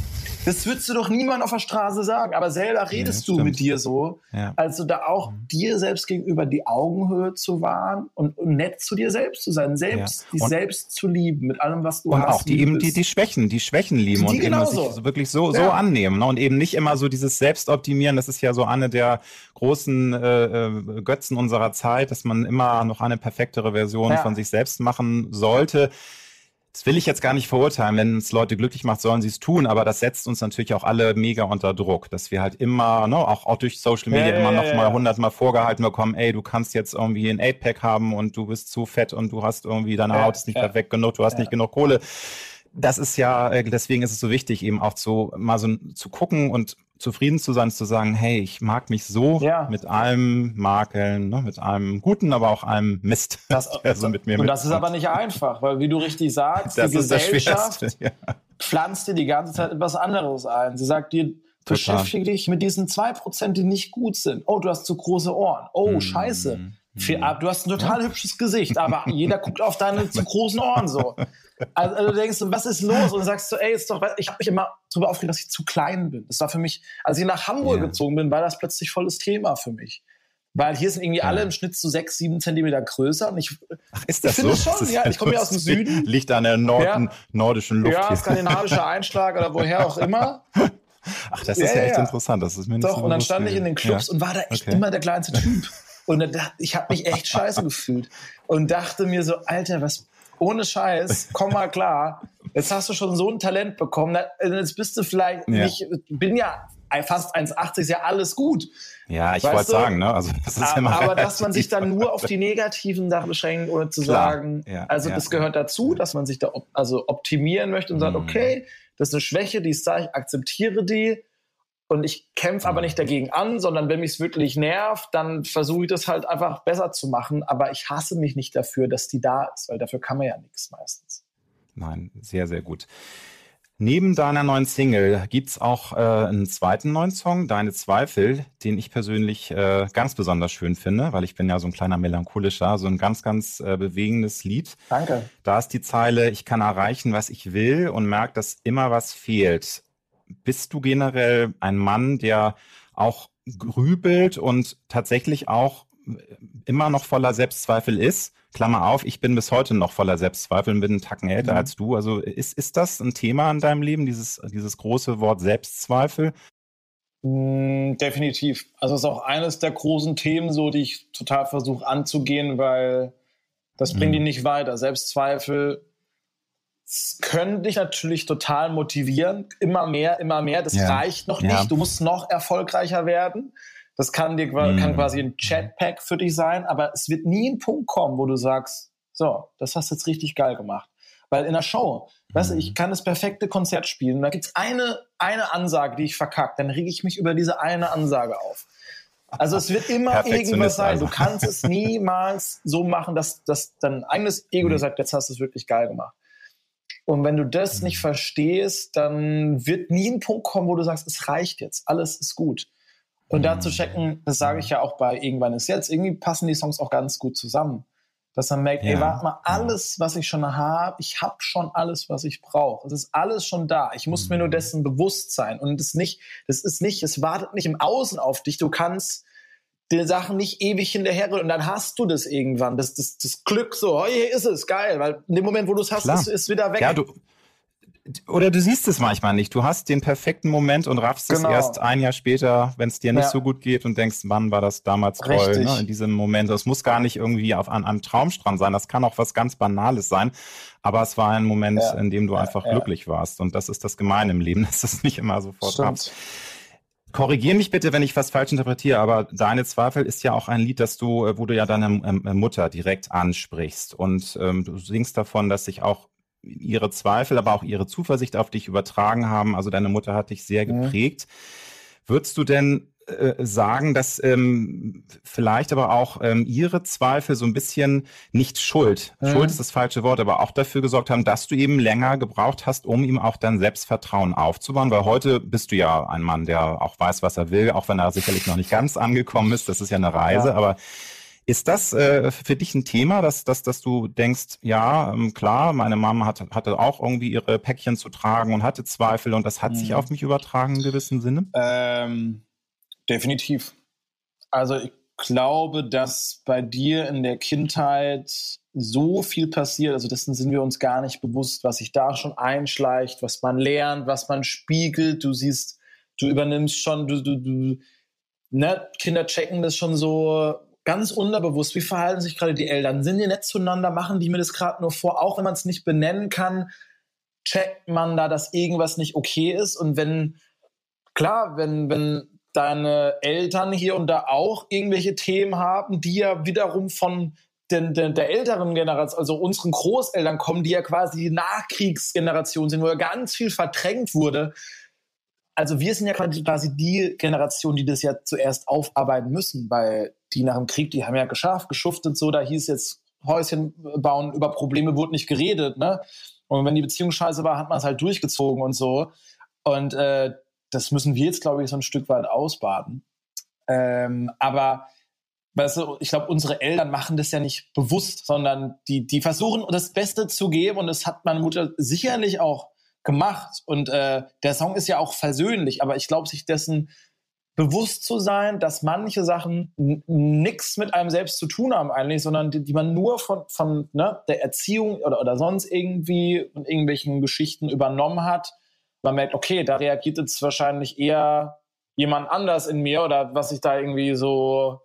Das würdest du doch niemand auf der Straße sagen, aber selber redest ja, du mit dir so. Ja. Also da auch mhm. dir selbst gegenüber die Augenhöhe zu wahren und, und nett zu dir selbst zu sein, selbst ja. dich selbst zu lieben mit allem, was du und hast. Und auch die eben die, die Schwächen, die Schwächen lieben die und eben sich wirklich so, so annehmen ne? und eben nicht immer so dieses Selbstoptimieren. Das ist ja so eine der großen äh, äh Götzen unserer Zeit, dass man immer noch eine perfektere Version von sich selbst machen sollte das will ich jetzt gar nicht verurteilen. Wenn es Leute glücklich macht, sollen sie es tun. Aber das setzt uns natürlich auch alle mega unter Druck, dass wir halt immer, ne, auch, auch durch Social Media ja, immer ja, noch ja, mal hundertmal vorgehalten bekommen, ey, du kannst jetzt irgendwie ein 8-Pack haben und du bist zu fett und du hast irgendwie, deine Haut ist nicht perfekt genug, du hast nicht genug Kohle das ist ja, äh, deswegen ist es so wichtig, eben auch zu, mal so zu gucken und zufrieden zu sein, zu sagen, hey, ich mag mich so ja. mit allem Makeln, ne, mit allem Guten, aber auch allem Mist. Das, so mit mir und das ist aber nicht einfach, weil wie du richtig sagst, das die Gesellschaft ja. pflanzt dir die ganze Zeit etwas anderes ein. Sie sagt dir, beschäftige dich mit diesen zwei Prozent, die nicht gut sind. Oh, du hast zu große Ohren. Oh, hm. scheiße. Viel, hm. du hast ein total ja. hübsches Gesicht, aber jeder guckt auf deine zu großen Ohren so. Also, also, du denkst, was ist los? Und sagst du, ey, ist doch, ich habe mich immer darüber aufgeregt, dass ich zu klein bin. Das war für mich, als ich nach Hamburg ja. gezogen bin, war das plötzlich volles Thema für mich. Weil hier sind irgendwie ja. alle im Schnitt zu sechs, sieben Zentimeter größer. Und ich, Ach, ist das ich so? schon, ja, ich komme ja aus dem Süden. Liegt an der Norden, ja. nordischen Luft. Ja, skandinavischer Einschlag oder woher auch immer. Ach, das ist ja, echt interessant. Das ist mir nicht Doch, so und dann stand ich in den Clubs und war da echt okay. immer der kleinste Typ. Und dachte, ich habe mich echt scheiße gefühlt und dachte mir so, Alter, was ohne Scheiß, komm mal klar. Jetzt hast du schon so ein Talent bekommen. Jetzt bist du vielleicht ja. nicht, bin ja fast 1,80 ist ja alles gut. Ja, ich wollte sagen, ne? Also, das ist aber, aber dass man sich dann nur auf die negativen Sachen beschränkt, ohne zu Klar. sagen, ja, also ja, das gehört dazu, dass man sich da op also optimieren möchte und sagt, mhm. okay, das ist eine Schwäche, die ist da, ich akzeptiere die und ich kämpfe aber nicht dagegen an, sondern wenn mich es wirklich nervt, dann versuche ich das halt einfach besser zu machen. Aber ich hasse mich nicht dafür, dass die da ist, weil dafür kann man ja nichts meistens. Nein, sehr, sehr gut. Neben deiner neuen Single gibt es auch äh, einen zweiten neuen Song, Deine Zweifel, den ich persönlich äh, ganz besonders schön finde, weil ich bin ja so ein kleiner melancholischer, so ein ganz, ganz äh, bewegendes Lied. Danke. Da ist die Zeile, ich kann erreichen, was ich will und merke, dass immer was fehlt bist du generell ein Mann, der auch grübelt und tatsächlich auch immer noch voller Selbstzweifel ist? Klammer auf, ich bin bis heute noch voller Selbstzweifel und bin einen Tacken älter mhm. als du. Also ist, ist das ein Thema in deinem Leben, dieses, dieses große Wort Selbstzweifel? Mm, definitiv. Also es ist auch eines der großen Themen, so die ich total versuche anzugehen, weil das bringt mhm. ihn nicht weiter. Selbstzweifel können dich natürlich total motivieren. Immer mehr, immer mehr. Das ja. reicht noch nicht. Ja. Du musst noch erfolgreicher werden. Das kann dir mm. kann quasi ein Chatpack für dich sein, aber es wird nie ein Punkt kommen, wo du sagst, so, das hast du jetzt richtig geil gemacht. Weil in der Show, mm. weißt du, ich mhm. kann das perfekte Konzert spielen. Da gibt's eine, eine Ansage, die ich verkackt. Dann rege ich mich über diese eine Ansage auf. Also es wird immer irgendwas sein. Du kannst es niemals so machen, dass, dass dein eigenes Ego dir mhm. sagt, jetzt hast du es wirklich geil gemacht. Und wenn du das mhm. nicht verstehst, dann wird nie ein Punkt kommen, wo du sagst, es reicht jetzt, alles ist gut. Und mhm. da zu checken, das sage ich ja auch bei Irgendwann ist jetzt, irgendwie passen die Songs auch ganz gut zusammen. Dass man merkt, ja. ey, warte mal, alles, was ich schon habe, ich habe schon alles, was ich brauche. Es ist alles schon da. Ich muss mhm. mir nur mhm. dessen bewusst sein. Und das nicht, das ist nicht, es wartet nicht im Außen auf dich. Du kannst die Sachen nicht ewig hinterher und dann hast du das irgendwann, das, das, das Glück so, oh, hier ist es, geil, weil in dem Moment, wo du es hast, ist es wieder weg. Ja, du, oder du siehst es manchmal nicht. Du hast den perfekten Moment und raffst genau. es erst ein Jahr später, wenn es dir nicht ja. so gut geht und denkst, wann war das damals toll, ne? in diesem Moment. Das muss gar nicht irgendwie auf an einem Traumstrand sein. Das kann auch was ganz Banales sein. Aber es war ein Moment, ja. in dem du einfach ja. glücklich warst. Und das ist das Gemeine im Leben, dass es nicht immer sofort klappt. Korrigier mich bitte, wenn ich was falsch interpretiere, aber Deine Zweifel ist ja auch ein Lied, das du, äh, wo du ja deine ähm, äh, Mutter direkt ansprichst. Und ähm, du singst davon, dass sich auch ihre Zweifel, aber auch ihre Zuversicht auf dich übertragen haben. Also deine Mutter hat dich sehr mhm. geprägt. Mhm. Würdest du denn sagen, dass ähm, vielleicht aber auch ähm, ihre Zweifel so ein bisschen nicht Schuld, mhm. Schuld ist das falsche Wort, aber auch dafür gesorgt haben, dass du eben länger gebraucht hast, um ihm auch dein Selbstvertrauen aufzubauen, weil heute bist du ja ein Mann, der auch weiß, was er will, auch wenn er sicherlich noch nicht ganz angekommen ist, das ist ja eine Reise, ja. aber ist das äh, für dich ein Thema, dass, dass, dass du denkst, ja, ähm, klar, meine Mama hat, hatte auch irgendwie ihre Päckchen zu tragen und hatte Zweifel und das hat mhm. sich auf mich übertragen in gewissem Sinne? Ähm, definitiv. Also ich glaube, dass bei dir in der Kindheit so viel passiert, also dessen sind wir uns gar nicht bewusst, was sich da schon einschleicht, was man lernt, was man spiegelt. Du siehst, du übernimmst schon, du, du, du ne, Kinder checken das schon so ganz unterbewusst, wie verhalten sich gerade die Eltern? Sind die nett zueinander? Machen die mir das gerade nur vor? Auch wenn man es nicht benennen kann, checkt man da, dass irgendwas nicht okay ist. Und wenn, klar, wenn, wenn deine Eltern hier und da auch irgendwelche Themen haben, die ja wiederum von den, den, der älteren Generation, also unseren Großeltern kommen, die ja quasi die Nachkriegsgeneration sind, wo ja ganz viel verdrängt wurde, also wir sind ja quasi die Generation, die das ja zuerst aufarbeiten müssen, weil die nach dem Krieg, die haben ja geschafft, geschuftet so, da hieß jetzt Häuschen bauen, über Probleme wurde nicht geredet, ne? Und wenn die Beziehung scheiße war, hat man es halt durchgezogen und so. Und äh, das müssen wir jetzt, glaube ich, so ein Stück weit ausbaden. Ähm, aber weißt du, ich glaube, unsere Eltern machen das ja nicht bewusst, sondern die, die versuchen das Beste zu geben und das hat meine Mutter sicherlich auch gemacht. Und äh, der Song ist ja auch versöhnlich, aber ich glaube, sich dessen bewusst zu sein, dass manche Sachen nichts mit einem selbst zu tun haben eigentlich, sondern die, die man nur von, von ne, der Erziehung oder, oder sonst irgendwie und irgendwelchen Geschichten übernommen hat. Man merkt, okay, da reagiert jetzt wahrscheinlich eher jemand anders in mir oder was ich da irgendwie so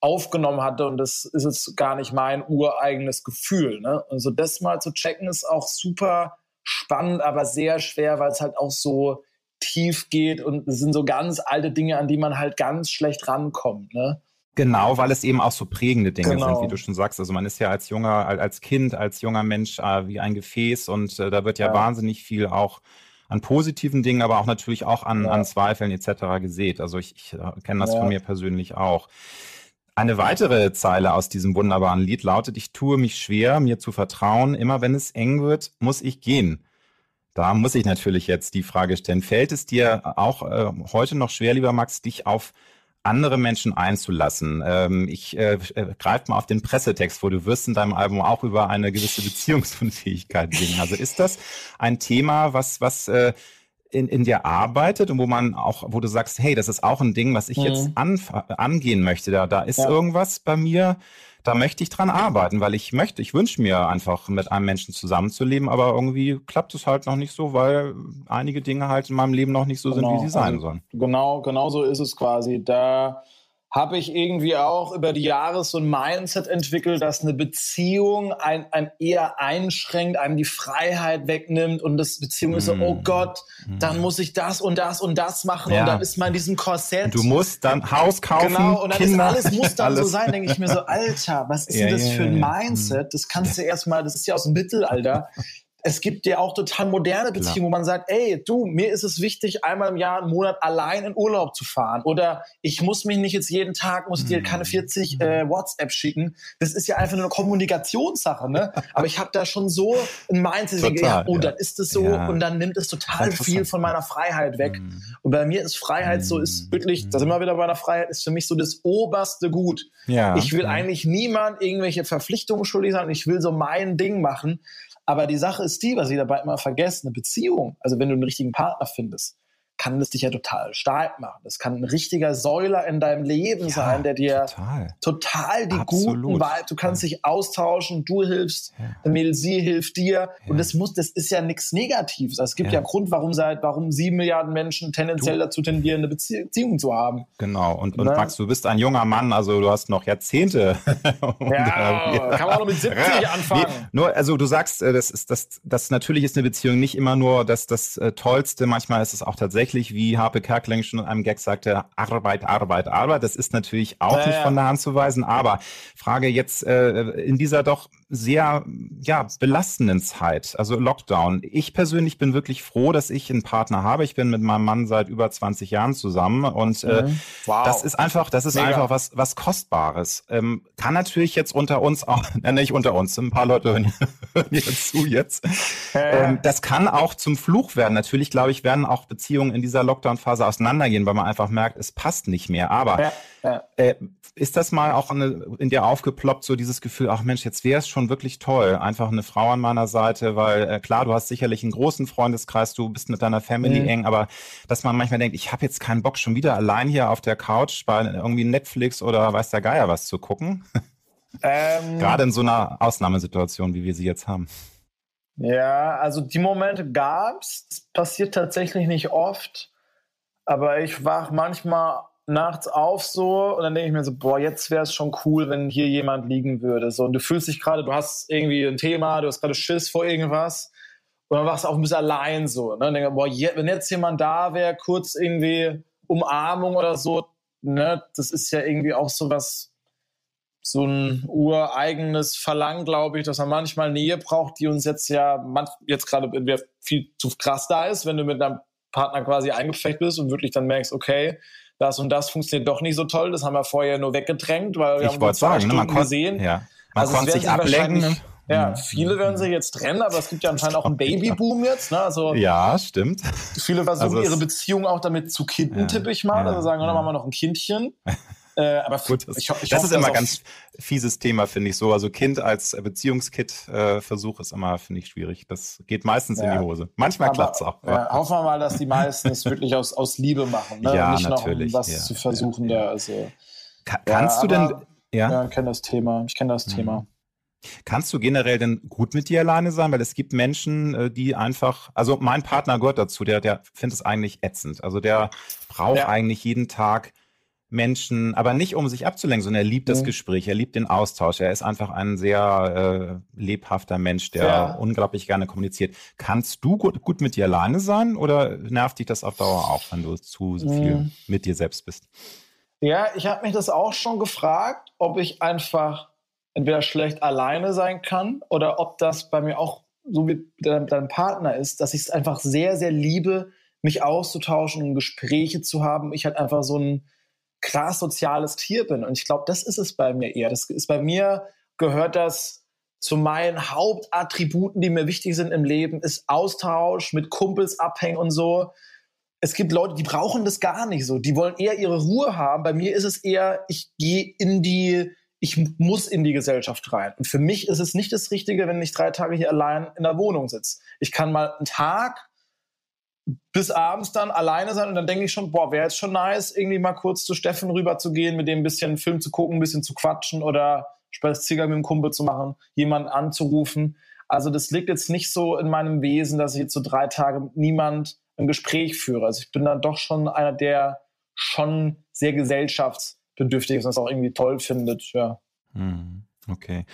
aufgenommen hatte und das ist jetzt gar nicht mein ureigenes Gefühl. Ne? Also das mal zu checken ist auch super spannend, aber sehr schwer, weil es halt auch so tief geht und es sind so ganz alte Dinge, an die man halt ganz schlecht rankommt. Ne? Genau, weil es eben auch so prägende Dinge genau. sind, wie du schon sagst. Also man ist ja als junger, als Kind, als junger Mensch äh, wie ein Gefäß und äh, da wird ja, ja, wahnsinnig viel auch an positiven Dingen, aber auch natürlich auch an, ja. an Zweifeln etc. gesät. Also ich, ich äh, kenne das ja. von mir persönlich auch. Eine weitere Zeile aus diesem wunderbaren Lied lautet, ich tue mich schwer, mir zu vertrauen, immer wenn es eng wird, muss ich gehen. Da muss ich natürlich jetzt die Frage stellen, fällt es dir auch äh, heute noch schwer, lieber Max, dich auf andere Menschen einzulassen. Ähm, ich äh, äh greife mal auf den Pressetext, wo du wirst in deinem Album auch über eine gewisse Beziehungsunfähigkeit singen. Also ist das ein Thema, was, was äh, in, in dir arbeitet und wo man auch, wo du sagst, hey, das ist auch ein Ding, was ich mhm. jetzt an, angehen möchte. Da, da ist ja. irgendwas bei mir, da möchte ich dran arbeiten, weil ich möchte, ich wünsche mir einfach mit einem Menschen zusammenzuleben, aber irgendwie klappt es halt noch nicht so, weil einige Dinge halt in meinem Leben noch nicht so genau. sind, wie sie sein also, sollen. Genau, genau so ist es quasi. Da habe ich irgendwie auch über die Jahre so ein Mindset entwickelt, dass eine Beziehung ein, ein eher einschränkt, einem die Freiheit wegnimmt und das Beziehung mm. ist so, oh mm. Gott, mm. dann muss ich das und das und das machen ja. und dann ist man in diesem Korsett. Du musst dann Haus kaufen, Genau, und dann Kinder, ist alles muss dann alles. so sein, denke ich mir so, Alter, was ist ja, denn das ja, für ein Mindset? Das kannst du erstmal, das ist ja aus dem Mittelalter es gibt ja auch total moderne Beziehungen, Klar. wo man sagt, ey, du, mir ist es wichtig, einmal im Jahr, einen Monat allein in Urlaub zu fahren. Oder ich muss mich nicht jetzt jeden Tag, muss dir keine 40 mhm. äh, WhatsApp schicken. Das ist ja einfach nur eine Kommunikationssache, ne? Aber ich habe da schon so ein Mindset, total, ja, oh, ja. dann ist es so ja. und dann nimmt es total viel von meiner Freiheit weg. Mhm. Und bei mir ist Freiheit mhm. so, ist mhm. wirklich, da sind wir wieder bei der Freiheit, ist für mich so das oberste Gut. Ja. Ich will eigentlich niemand irgendwelche Verpflichtungen schuldig sein. Ich will so mein Ding machen. Aber die Sache ist die, was ich dabei immer vergesse, eine Beziehung, also wenn du einen richtigen Partner findest, kann das dich ja total stark machen. Das kann ein richtiger Säuler in deinem Leben ja, sein, der dir total, total die Absolut. guten Vibes, du kannst ja. dich austauschen, du hilfst, ja. Mädel, sie hilft dir. Und das muss, das ist ja nichts Negatives. Also es gibt ja, ja Grund, warum seit, warum sieben Milliarden Menschen tendenziell du. dazu tendieren, eine Beziehung zu haben. Genau. Und, und ne? Max, du bist ein junger Mann, also du hast noch Jahrzehnte. ja, kann man auch noch mit 70 anfangen. Nee, nur, also du sagst, äh, das ist, das, das natürlich ist eine Beziehung nicht immer nur das, das äh, Tollste. Manchmal ist es auch tatsächlich tatsächlich, wie Harpe Kerkeling schon in einem Gag sagte, Arbeit, Arbeit, Arbeit. Das ist natürlich auch ja, nicht von der Hand zu weisen. Aber Frage jetzt äh, in dieser doch sehr ja, belastenden Zeit, also Lockdown. Ich persönlich bin wirklich froh, dass ich einen Partner habe. Ich bin mit meinem Mann seit über 20 Jahren zusammen und äh, mhm. wow. das ist einfach, das ist Mega. einfach was, was Kostbares. Ähm, kann natürlich jetzt unter uns auch, äh, nicht unter uns, ein paar Leute hören, hören jetzt zu jetzt. Ähm, das kann auch zum Fluch werden. Natürlich, glaube ich, werden auch Beziehungen in dieser Lockdown-Phase auseinandergehen, weil man einfach merkt, es passt nicht mehr. Aber ja. Ja. Äh, ist das mal auch eine, in dir aufgeploppt, so dieses Gefühl, ach Mensch, jetzt wäre es schon wirklich toll, einfach eine Frau an meiner Seite, weil äh, klar, du hast sicherlich einen großen Freundeskreis, du bist mit deiner Family mhm. eng, aber dass man manchmal denkt, ich habe jetzt keinen Bock, schon wieder allein hier auf der Couch bei irgendwie Netflix oder weiß der Geier was zu gucken. Ähm, Gerade in so einer Ausnahmesituation, wie wir sie jetzt haben. Ja, also die Momente gab's. Es passiert tatsächlich nicht oft, aber ich wach manchmal nachts auf so und dann denke ich mir so, boah, jetzt wäre es schon cool, wenn hier jemand liegen würde. So, und du fühlst dich gerade, du hast irgendwie ein Thema, du hast gerade Schiss vor irgendwas und dann wachst du auch ein bisschen allein so. Ne? Und denke, boah, je, wenn jetzt jemand da wäre, kurz irgendwie Umarmung oder so, ne, das ist ja irgendwie auch so was, so ein ureigenes Verlangen, glaube ich, dass man manchmal Nähe braucht, die uns jetzt ja jetzt gerade viel zu krass da ist, wenn du mit deinem Partner quasi eingepflegt bist und wirklich dann merkst, okay, das und das funktioniert doch nicht so toll. Das haben wir vorher nur weggedrängt, weil wir ich haben zwei sagen, ne, man gesehen. Ja. Man also konnte sich ablenken. Ja, mhm. viele werden sich jetzt trennen, aber es gibt ja anscheinend auch einen Babyboom jetzt. Ne? Also ja, stimmt. Viele versuchen also ihre Beziehung auch damit zu kinden, ja, tippe ich mal. Ja, also sagen, ja. dann machen wir noch ein Kindchen. Äh, aber Gut, das, ich, ich das hoffe, ist immer ein ganz fieses Thema, finde ich so. Also Kind als Beziehungskit-Versuch äh, ist immer, finde ich, schwierig. Das geht meistens ja. in die Hose. Manchmal klappt es auch. Ja, hoffen wir mal, dass die meisten es wirklich aus, aus Liebe machen. Ne? Ja, nicht natürlich. noch um was ja, zu versuchen da. Also, Ka kannst du denn... Ja, ja ich kenne das Thema. Ich kenne das mhm. Thema. Kannst du generell denn gut mit dir alleine sein? Weil es gibt Menschen, äh, die einfach, also mein Partner gehört dazu, der, der findet es eigentlich ätzend. Also der braucht ja. eigentlich jeden Tag Menschen, aber nicht um sich abzulenken, sondern er liebt das mhm. Gespräch, er liebt den Austausch. Er ist einfach ein sehr äh, lebhafter Mensch, der ja. unglaublich gerne kommuniziert. Kannst du gut, gut mit dir alleine sein oder nervt dich das auf Dauer auch, wenn du zu so viel mhm. mit dir selbst bist? Ja, ich habe mich das auch schon gefragt, ob ich einfach entweder schlecht alleine sein kann oder ob das bei mir auch so wie dein, dein Partner ist, dass ich es einfach sehr, sehr liebe, mich auszutauschen und Gespräche zu haben. Ich halt einfach so ein krass soziales Tier bin. Und ich glaube, das ist es bei mir eher. Das ist bei mir gehört das zu meinen Hauptattributen, die mir wichtig sind im Leben, ist Austausch, mit Kumpels abhängen und so. Es gibt Leute, die brauchen das gar nicht so. Die wollen eher ihre Ruhe haben. Bei mir ist es eher, ich gehe in die, ich muss in die Gesellschaft rein. Und für mich ist es nicht das Richtige, wenn ich drei Tage hier allein in der Wohnung sitze. Ich kann mal einen Tag bis abends dann alleine sein und dann denke ich schon, boah, wäre jetzt schon nice, irgendwie mal kurz zu Steffen rüber zu gehen, mit dem ein bisschen Film zu gucken, ein bisschen zu quatschen oder Spaziergang mit dem Kumpel zu machen, jemanden anzurufen. Also das liegt jetzt nicht so in meinem Wesen, dass ich jetzt so drei Tage mit niemand ein Gespräch führe. Also ich bin dann doch schon einer, der schon sehr gesellschaftsbedürftig ist und das auch irgendwie toll findet, ja. Hm, okay.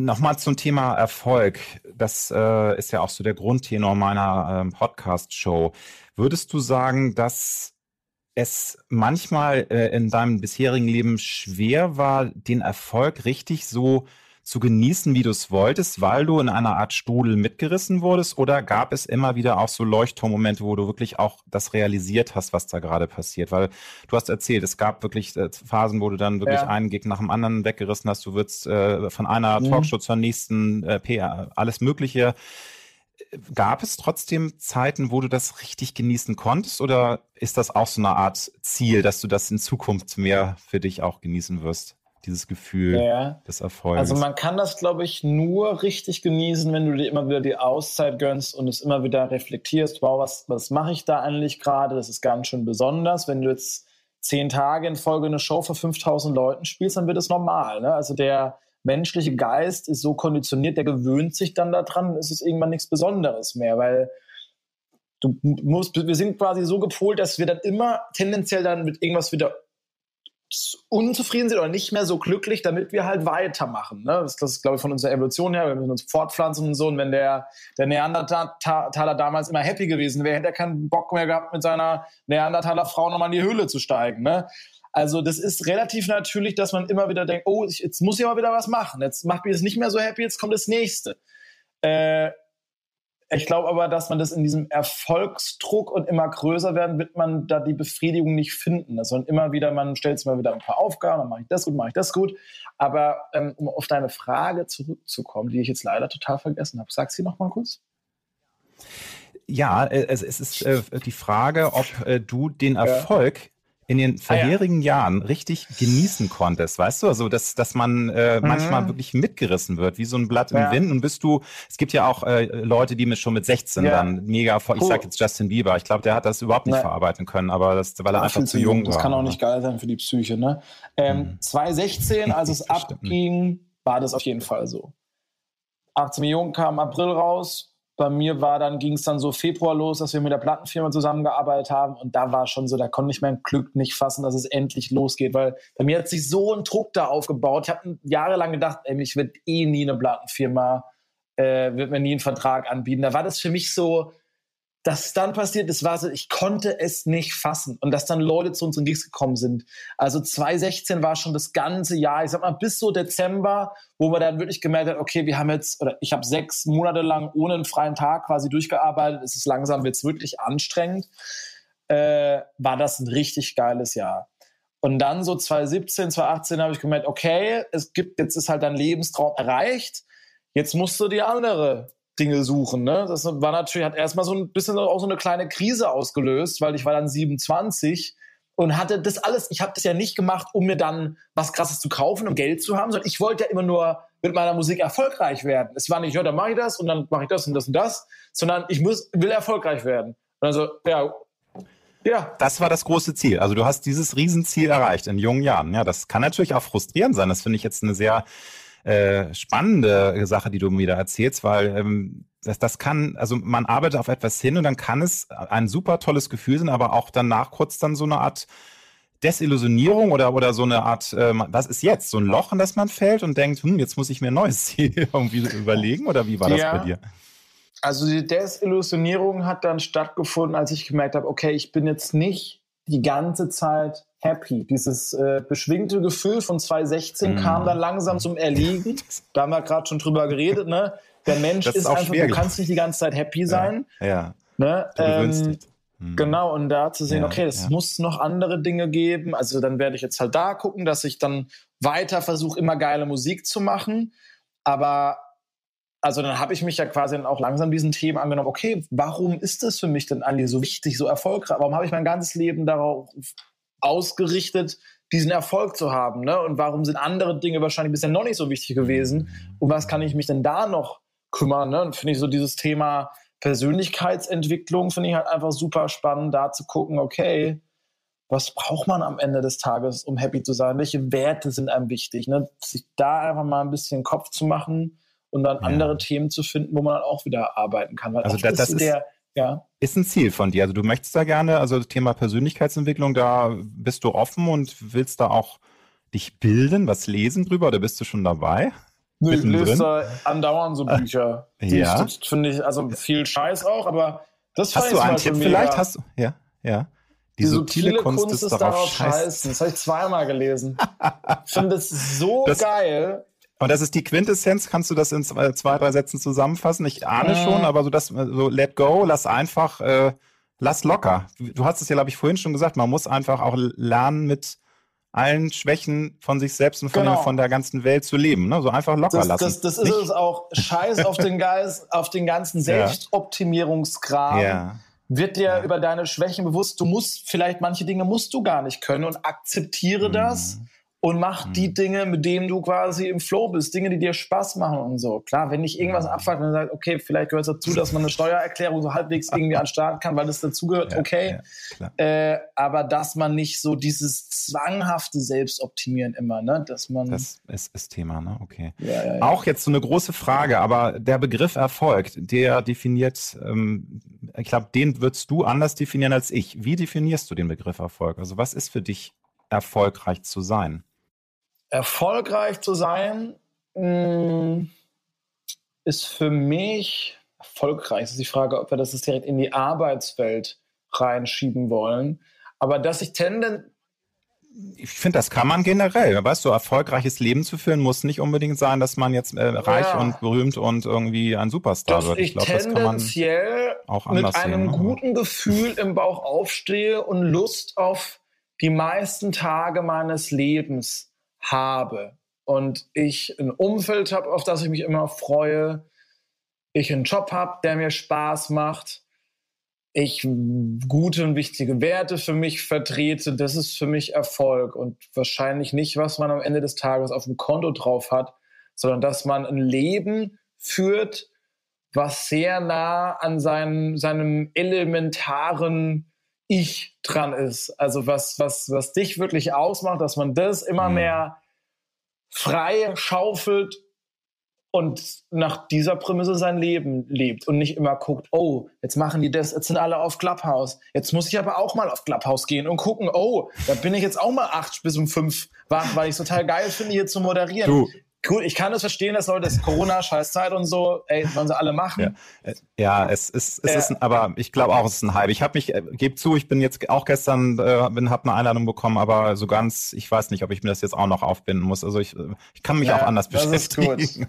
Nochmal zum Thema Erfolg. Das äh, ist ja auch so der Grundtenor meiner ähm, Podcast-Show. Würdest du sagen, dass es manchmal äh, in deinem bisherigen Leben schwer war, den Erfolg richtig so zu genießen, wie du es wolltest, weil du in einer Art Strudel mitgerissen wurdest? Oder gab es immer wieder auch so Leuchtturmmomente, wo du wirklich auch das realisiert hast, was da gerade passiert? Weil du hast erzählt, es gab wirklich äh, Phasen, wo du dann wirklich ja. einen Gig nach dem anderen weggerissen hast. Du wirst äh, von einer mhm. Talkshow zur nächsten äh, PR, alles Mögliche. Gab es trotzdem Zeiten, wo du das richtig genießen konntest? Oder ist das auch so eine Art Ziel, dass du das in Zukunft mehr für dich auch genießen wirst? Dieses Gefühl ja. des Erfolgs. Also man kann das, glaube ich, nur richtig genießen, wenn du dir immer wieder die Auszeit gönnst und es immer wieder reflektierst, wow, was, was mache ich da eigentlich gerade? Das ist ganz schön besonders. Wenn du jetzt zehn Tage in Folge eine Show vor 5000 Leuten spielst, dann wird es normal. Ne? Also der menschliche Geist ist so konditioniert, der gewöhnt sich dann daran, ist es irgendwann nichts Besonderes mehr, weil du musst, wir sind quasi so gepolt, dass wir dann immer tendenziell dann mit irgendwas wieder unzufrieden sind oder nicht mehr so glücklich, damit wir halt weitermachen. Ne? Das, das ist, glaube ich, von unserer Evolution her. Wir müssen uns fortpflanzen und so. Und wenn der, der Neandertaler damals immer happy gewesen wäre, hätte er keinen Bock mehr gehabt, mit seiner Neandertaler Frau nochmal in die Höhle zu steigen. Ne? Also das ist relativ natürlich, dass man immer wieder denkt, oh, jetzt muss ich aber wieder was machen. Jetzt macht mich das nicht mehr so happy, jetzt kommt das nächste. Äh, ich glaube aber, dass man das in diesem Erfolgsdruck und immer größer werden, wird man da die Befriedigung nicht finden. Das also immer wieder, man stellt sich mal wieder ein paar Aufgaben, dann mache ich das gut, mache ich das gut. Aber ähm, um auf deine Frage zurückzukommen, die ich jetzt leider total vergessen habe, sag sie noch mal kurz. Ja, äh, es, es ist äh, die Frage, ob äh, du den Erfolg in den vorherigen ah, ja. Jahren richtig genießen konntest, weißt du? Also, dass, dass man äh, mhm. manchmal wirklich mitgerissen wird, wie so ein Blatt im ja. Wind. Und bist du, es gibt ja auch äh, Leute, die mit schon mit 16 ja. dann mega voll, ich sag jetzt Justin Bieber, ich glaube, der hat das überhaupt nicht nee. verarbeiten können, aber das, weil er einfach zu jung war. Das kann auch nicht geil sein für die Psyche, ne? Ähm, mhm. 2016, als es abging, war das auf jeden Fall so. 18 Millionen kam im April raus, bei mir war dann, ging es dann so Februar los, dass wir mit der Plattenfirma zusammengearbeitet haben und da war schon so, da konnte ich mein Glück nicht fassen, dass es endlich losgeht, weil bei mir hat sich so ein Druck da aufgebaut. Ich habe jahrelang gedacht, ey, ich werde eh nie eine Plattenfirma, äh, wird mir nie einen Vertrag anbieten. Da war das für mich so, dass dann passiert ist, war so, ich konnte es nicht fassen und dass dann Leute zu unseren Gigs gekommen sind. Also 2016 war schon das ganze Jahr, ich sag mal bis so Dezember, wo man dann wirklich gemerkt hat, okay, wir haben jetzt, oder ich habe sechs Monate lang ohne einen freien Tag quasi durchgearbeitet, es ist langsam, wird es wirklich anstrengend, äh, war das ein richtig geiles Jahr. Und dann so 2017, 2018 habe ich gemerkt, okay, es gibt, jetzt ist halt dein Lebenstraum erreicht, jetzt musst du die andere Dinge suchen. Ne? Das war natürlich, hat erstmal so ein bisschen auch so eine kleine Krise ausgelöst, weil ich war dann 27 und hatte das alles, ich habe das ja nicht gemacht, um mir dann was krasses zu kaufen, um Geld zu haben, sondern ich wollte ja immer nur mit meiner Musik erfolgreich werden. Es war nicht, ja, dann mache ich das und dann mache ich das und das und das, sondern ich muss, will erfolgreich werden. Also, ja, ja. Das war das große Ziel. Also du hast dieses Riesenziel erreicht in jungen Jahren. Ja, das kann natürlich auch frustrierend sein. Das finde ich jetzt eine sehr äh, spannende Sache, die du mir da erzählst, weil ähm, das, das kann, also man arbeitet auf etwas hin und dann kann es ein super tolles Gefühl sein, aber auch danach kurz dann so eine Art Desillusionierung oder, oder so eine Art, äh, was ist jetzt? So ein Loch, in das man fällt und denkt, hm, jetzt muss ich mir ein neues Ziel irgendwie überlegen oder wie war das ja. bei dir? Also die Desillusionierung hat dann stattgefunden, als ich gemerkt habe, okay, ich bin jetzt nicht die ganze Zeit happy. Dieses äh, beschwingte Gefühl von 2016 mm. kam dann langsam zum Erliegen. Da haben wir gerade schon drüber geredet. Ne? Der Mensch ist, ist einfach, du kannst nicht die ganze Zeit happy sein. Ja. ja. Ne? Ähm, mhm. Genau, und da zu sehen, ja, okay, es ja. muss noch andere Dinge geben. Also dann werde ich jetzt halt da gucken, dass ich dann weiter versuche, immer geile Musik zu machen. Aber also dann habe ich mich ja quasi dann auch langsam diesen Themen angenommen, okay, warum ist das für mich denn eigentlich so wichtig, so erfolgreich? Warum habe ich mein ganzes Leben darauf ausgerichtet, diesen Erfolg zu haben? Ne? Und warum sind andere Dinge wahrscheinlich bisher noch nicht so wichtig gewesen? Und was kann ich mich denn da noch kümmern? Ne? Finde ich so dieses Thema Persönlichkeitsentwicklung, finde ich halt einfach super spannend, da zu gucken, okay, was braucht man am Ende des Tages, um happy zu sein? Welche Werte sind einem wichtig? Ne? Sich da einfach mal ein bisschen Kopf zu machen und dann ja. andere Themen zu finden, wo man dann auch wieder arbeiten kann. Weil also das, das ist der, ja. Ist ein Ziel von dir. Also du möchtest da gerne, also das Thema Persönlichkeitsentwicklung, da bist du offen und willst da auch dich bilden, was lesen drüber oder bist du schon dabei? Nö, ich lese da andauernd so Bücher. ja. finde ich, also viel Scheiß auch, aber das Hast du einen Tipp vielleicht? Hast du, ja, ja. Die, Die subtile, subtile Kunst, Kunst, ist, darauf, darauf scheißen. Das habe ich zweimal gelesen. ich finde es so das, geil. Und das ist die Quintessenz. Kannst du das in zwei, zwei drei Sätzen zusammenfassen? Ich ahne äh. schon, aber so das, so let go, lass einfach, äh, lass locker. Du hast es ja, glaube ich, vorhin schon gesagt. Man muss einfach auch lernen, mit allen Schwächen von sich selbst und von, genau. der, von der ganzen Welt zu leben. Ne? So einfach locker das, lassen. Das, das ist es auch. Scheiß auf den Geist, auf den ganzen Selbstoptimierungskram. Ja. Wird dir ja. über deine Schwächen bewusst. Du musst vielleicht manche Dinge musst du gar nicht können und akzeptiere mhm. das und mach mhm. die Dinge, mit denen du quasi im Flow bist, Dinge, die dir Spaß machen und so. Klar, wenn nicht irgendwas abfuckt und sagt, okay, vielleicht gehört es dazu, dass man eine Steuererklärung so halbwegs irgendwie anstarten kann, weil das dazugehört, ja, okay. Ja, äh, aber dass man nicht so dieses zwanghafte Selbstoptimieren immer, ne, dass man. Das ist, ist Thema, ne, okay. Ja, Auch jetzt so eine große Frage, aber der Begriff Erfolg, der definiert, ähm, ich glaube, den würdest du anders definieren als ich. Wie definierst du den Begriff Erfolg? Also was ist für dich erfolgreich zu sein? Erfolgreich zu sein mh, hm, ist für mich erfolgreich. Das ist die Frage, ob wir das direkt in die Arbeitswelt reinschieben wollen. Aber dass ich tenden, ich finde, das kann man generell. Weißt du, erfolgreiches Leben zu führen muss nicht unbedingt sein, dass man jetzt äh, reich ja. und berühmt und irgendwie ein Superstar dass wird. Ich, ich glaube, das kann man auch anders mit einem sehen, ne? guten Gefühl im Bauch aufstehe und Lust auf die meisten Tage meines Lebens habe. Und ich ein Umfeld habe, auf das ich mich immer freue. Ich einen Job habe, der mir Spaß macht ich gute und wichtige Werte für mich vertrete, das ist für mich Erfolg und wahrscheinlich nicht, was man am Ende des Tages auf dem Konto drauf hat, sondern dass man ein Leben führt, was sehr nah an seinem, seinem elementaren Ich dran ist. Also was, was, was dich wirklich ausmacht, dass man das immer mhm. mehr frei schaufelt und nach dieser Prämisse sein Leben lebt und nicht immer guckt, oh, jetzt machen die das, jetzt sind alle auf Clubhouse. Jetzt muss ich aber auch mal auf Clubhouse gehen und gucken, oh, da bin ich jetzt auch mal acht bis um fünf wach, weil ich es total geil finde, hier zu moderieren. Du, Gut, ich kann es verstehen, dass Leute, das Corona-Scheißzeit und so, ey, sollen sie alle machen. Ja, ja es ist, es äh, ist, ein, aber ich glaube auch, es ist ein Hype. Ich habe mich, äh, gebe zu, ich bin jetzt auch gestern, äh, bin, habe eine Einladung bekommen, aber so ganz, ich weiß nicht, ob ich mir das jetzt auch noch aufbinden muss. Also ich, ich kann mich ja, auch anders beschäftigen.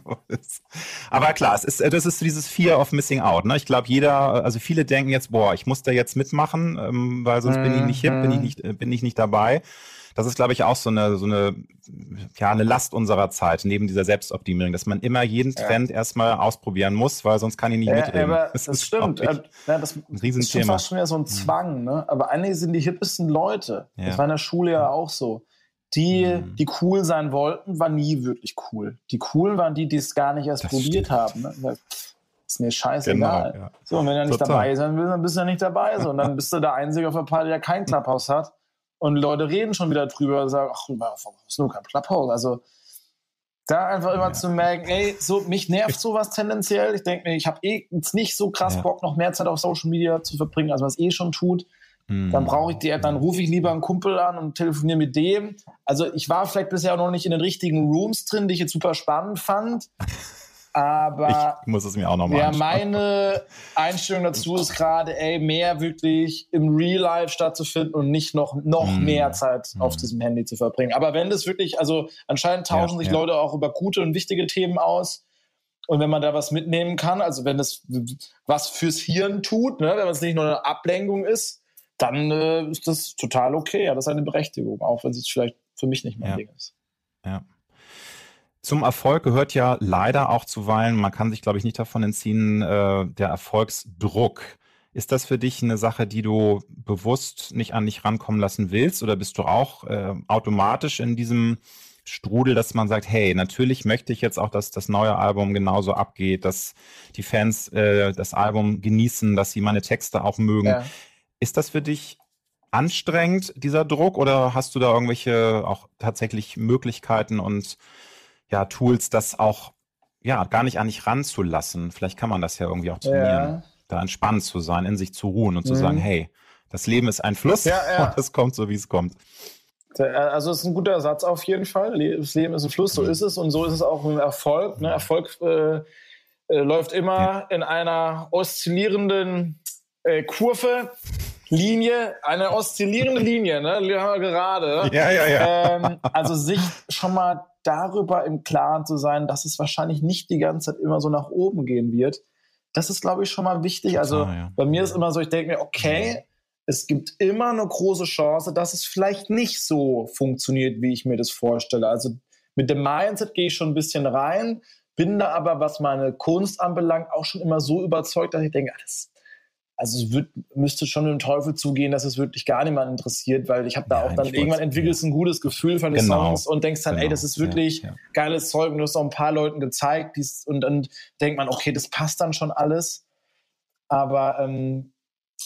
aber klar, es ist, das ist dieses Fear of Missing Out. Ne? Ich glaube, jeder, also viele denken jetzt, boah, ich muss da jetzt mitmachen, ähm, weil sonst mhm. bin ich nicht hip, bin ich mhm. nicht, äh, bin ich nicht dabei das ist, glaube ich, auch so eine, so eine, ja, eine Last unserer Zeit, neben dieser Selbstoptimierung, dass man immer jeden Trend ja. erstmal ausprobieren muss, weil sonst kann ich nicht ja, mitreden. Aber das, das stimmt. Ja, das ein ist schon fast schon wieder so ein mhm. Zwang, ne? Aber einige sind die hippesten Leute. Das war in der Schule ja auch so. Die, mhm. die cool sein wollten, war nie wirklich cool. Die coolen waren die, die es gar nicht erst das probiert stimmt. haben. Ne? ist mir scheißegal. Genau, ja. So, und wenn du nicht Total. dabei sein willst, dann bist du ja nicht dabei. So, und dann bist du der Einzige auf der Party, der kein Clubhouse hat. Und Leute reden schon wieder drüber und sagen, ach, warum ist nur kein Clubhouse? Also da einfach immer ja. zu merken, ey, so, mich nervt sowas tendenziell. Ich denke mir, ich habe eh jetzt nicht so krass ja. Bock, noch mehr Zeit auf Social Media zu verbringen, als man es eh schon tut. Mhm. Dann brauche ich die App, dann rufe ich lieber einen Kumpel an und telefoniere mit dem. Also ich war vielleicht bisher auch noch nicht in den richtigen Rooms drin, die ich jetzt super spannend fand. Aber ich muss es mir auch nochmal Ja, meine Einstellung dazu ist gerade, ey, mehr wirklich im Real Life stattzufinden und nicht noch, noch mm. mehr Zeit mm. auf diesem Handy zu verbringen. Aber wenn das wirklich, also anscheinend tauschen ja, sich ja. Leute auch über gute und wichtige Themen aus. Und wenn man da was mitnehmen kann, also wenn das was fürs Hirn tut, ne, wenn es nicht nur eine Ablenkung ist, dann äh, ist das total okay. Ja, das ist eine Berechtigung, auch wenn es vielleicht für mich nicht mein ja. Ding ist. Ja. Zum Erfolg gehört ja leider auch zuweilen, man kann sich, glaube ich, nicht davon entziehen, äh, der Erfolgsdruck. Ist das für dich eine Sache, die du bewusst nicht an dich rankommen lassen willst? Oder bist du auch äh, automatisch in diesem Strudel, dass man sagt, hey, natürlich möchte ich jetzt auch, dass das neue Album genauso abgeht, dass die Fans äh, das Album genießen, dass sie meine Texte auch mögen. Ja. Ist das für dich anstrengend, dieser Druck, oder hast du da irgendwelche auch tatsächlich Möglichkeiten und ja, Tools, das auch ja gar nicht an dich ranzulassen. Vielleicht kann man das ja irgendwie auch trainieren, ja. da entspannt zu sein, in sich zu ruhen und zu mhm. sagen, hey, das Leben ist ein Fluss ja, ja. und es kommt so, wie es kommt. Also es ist ein guter Satz auf jeden Fall. Das Leben ist ein Fluss, so mhm. ist es und so ist es auch ein Erfolg. Ne? Erfolg äh, äh, läuft immer in einer oszillierenden äh, Kurve. Linie, eine oszillierende Linie, ne? Gerade. Ja, ja, ja. Ähm, also sich schon mal darüber im Klaren zu sein, dass es wahrscheinlich nicht die ganze Zeit immer so nach oben gehen wird. Das ist, glaube ich, schon mal wichtig. Total, also ja. bei mir ist immer so, ich denke mir, okay, es gibt immer eine große Chance, dass es vielleicht nicht so funktioniert, wie ich mir das vorstelle. Also mit dem Mindset gehe ich schon ein bisschen rein, bin da aber, was meine Kunst anbelangt, auch schon immer so überzeugt, dass ich denke, ah, das, also es wird, müsste schon mit dem Teufel zugehen, dass es wirklich gar niemand interessiert, weil ich habe da ja, auch dann irgendwann entwickelst ein gutes Gefühl von den genau. Songs und denkst dann, genau. ey, das ist wirklich ja, ja. geiles Zeug und du hast auch ein paar Leuten gezeigt dies, und dann denkt man, okay, das passt dann schon alles. Aber ähm,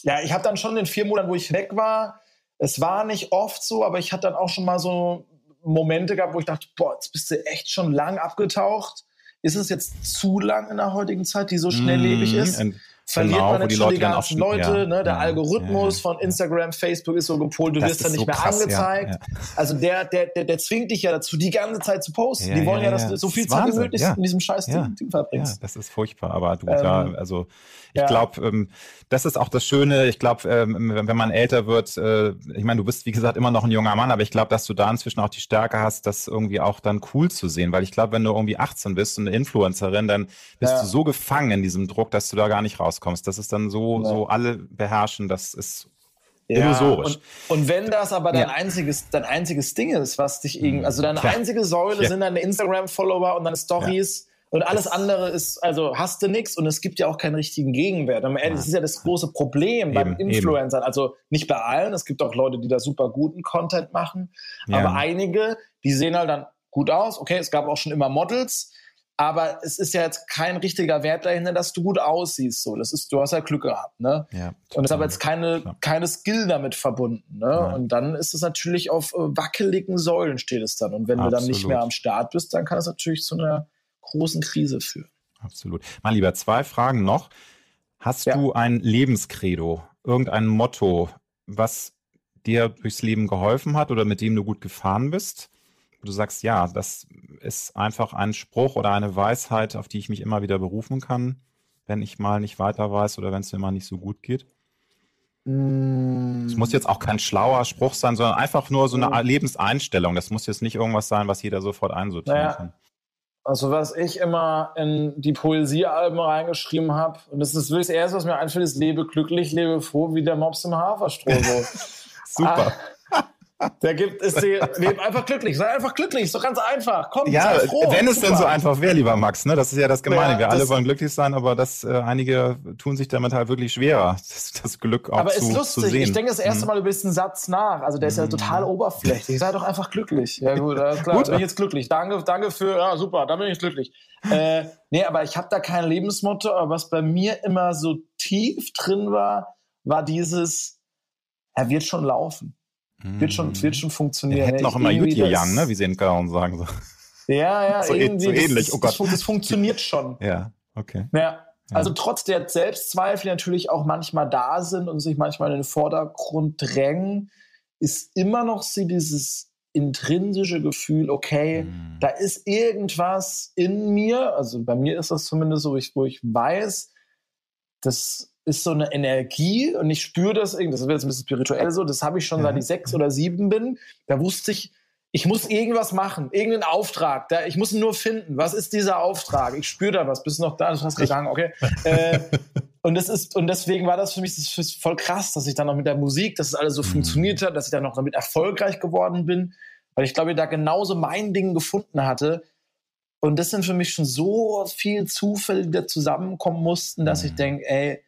ja, ich habe dann schon in vier Monaten, wo ich weg war, es war nicht oft so, aber ich hatte dann auch schon mal so Momente gehabt, wo ich dachte, boah, jetzt bist du echt schon lang abgetaucht. Ist es jetzt zu lang in der heutigen Zeit, die so schnelllebig mmh, ist? Verliert Genau, man wo die natürlich Leute die ganzen Leute. ja, ne? Der ja, Algorithmus ja, von Instagram, Facebook ist so gepolt, du Das wirst dann nicht so mehr krass, angezeigt. Also der, der, der, der zwingt dich ja dazu, die ganze Zeit zu posten. Die wollen ja, dass du so viel Zeit wie möglich in diesem scheiß. Ding, Ding Ja, verbringst. das ist furchtbar. Aber du, Ähm, ja, also ich glaube, ähm, das ist auch das Schöne. Ich glaube, ähm, wenn man älter wird, äh, ich meine, du bist wie gesagt immer noch ein junger Mann, aber ich glaube, dass du da inzwischen auch die Stärke hast, das irgendwie auch dann cool zu sehen. Weil ich glaube, wenn du irgendwie 18 bist und eine Influencerin, dann bist du so gefangen in diesem Druck, dass du da gar nicht rauskommst. Das ist dann so, Ja. so alle beherrschen. Das ist illusorisch. Und, und wenn das aber dein Ja. einziges, dein einziges Ding ist, was dich irgendwie, also deine einzige Säule Ja. sind deine Instagram-Follower und deine Stories und alles andere ist, also hast du nichts und es gibt ja auch keinen richtigen Gegenwert. Ja. das ist ja das große Problem beim Eben, Influencern. Also nicht bei allen, es gibt auch Leute, die da super guten Content machen, Ja. aber einige, die sehen halt dann gut aus. Okay, es gab auch schon immer Models, aber es ist ja jetzt kein richtiger Wert dahinter, dass du gut aussiehst. So, das ist, du hast ja Glück gehabt, ne? ja, Und es ist aber jetzt keine, Klar. keine Skill damit verbunden. Ne? Nein. Und dann ist es natürlich auf äh, wackeligen Säulen steht es dann. Und wenn du dann nicht Absolut. mehr am Start bist, dann kann es natürlich zu einer großen Krise führen. Absolut. Mein Lieber, zwei Fragen noch. Hast Ja. du ein Lebenskredo, irgendein Motto, was dir durchs Leben geholfen hat oder mit dem du gut gefahren bist? Du sagst, ja, das ist einfach ein Spruch oder eine Weisheit, auf die ich mich immer wieder berufen kann, wenn ich mal nicht weiter weiß oder wenn es mir mal nicht so gut geht. Es muss jetzt auch kein schlauer Spruch sein, sondern einfach nur so eine. Lebenseinstellung. Das muss jetzt nicht irgendwas sein, was jeder sofort einsortieren Naja, kann. Also was ich immer in die Poesiealben reingeschrieben habe, und das ist wirklich das Erste, was mir einfällt, ist lebe glücklich, lebe froh, wie der Mops im Haferstroh. So. Super. Der gibt, ist die, lebe einfach glücklich, sei einfach glücklich, ist doch ganz einfach. Komm, Ja, sei froh. wenn es denn so einfach wäre, lieber Max, ne? Das ist ja das Gemeine. Ja, Wir alle das- wollen glücklich sein, aber das, äh, einige tun sich damit halt wirklich schwerer, das, das Glück auch Aber zu, ist zu lustig. sehen. Ich denke das erste Mhm. Mal über diesen Satz nach. Also der ist ja total oberflächlich. Sei doch einfach glücklich. Ja gut, klar. Gut. Bin ich jetzt glücklich. Danke, danke für. Ja super, da bin ich glücklich. äh, nee, aber ich habe da kein Lebensmotto. Aber was bei mir immer so tief drin war, war dieses: Er wird schon laufen. Wird schon, wird schon funktionieren. hätten Ja, auch immer Jutje das- Jan, ne? Wie sie in Köln sagen. So. Ja, ja, So- irgendwie. so das, ähnlich, Das, oh das, Gott. das funktioniert schon. Ja, okay. Ja. Also trotz der Selbstzweifel, die natürlich auch manchmal da sind und sich manchmal in den Vordergrund drängen, ist immer noch so dieses intrinsische Gefühl, okay, Mhm. da ist irgendwas in mir, also bei mir ist das zumindest so, ich, wo ich weiß, das ist so eine Energie und ich spüre das irgendwie, das wird jetzt ein bisschen spirituell so, das habe ich schon Ja. seit ich sechs oder sieben bin, da wusste ich, ich muss irgendwas machen, irgendeinen Auftrag, da, ich muss ihn nur finden. Was ist dieser Auftrag? Ich spüre da was. Bist du noch da? Du hast gegangen, okay. äh, und das ist, und deswegen war das für mich das ist voll krass, dass ich dann noch mit der Musik, dass es alles so Mhm. funktioniert hat, dass ich dann noch damit erfolgreich geworden bin, weil ich glaube, ich da genauso mein Ding gefunden hatte. Und das sind für mich schon so viel Zufälle, die da zusammenkommen mussten, dass ich Mhm. denke, ey,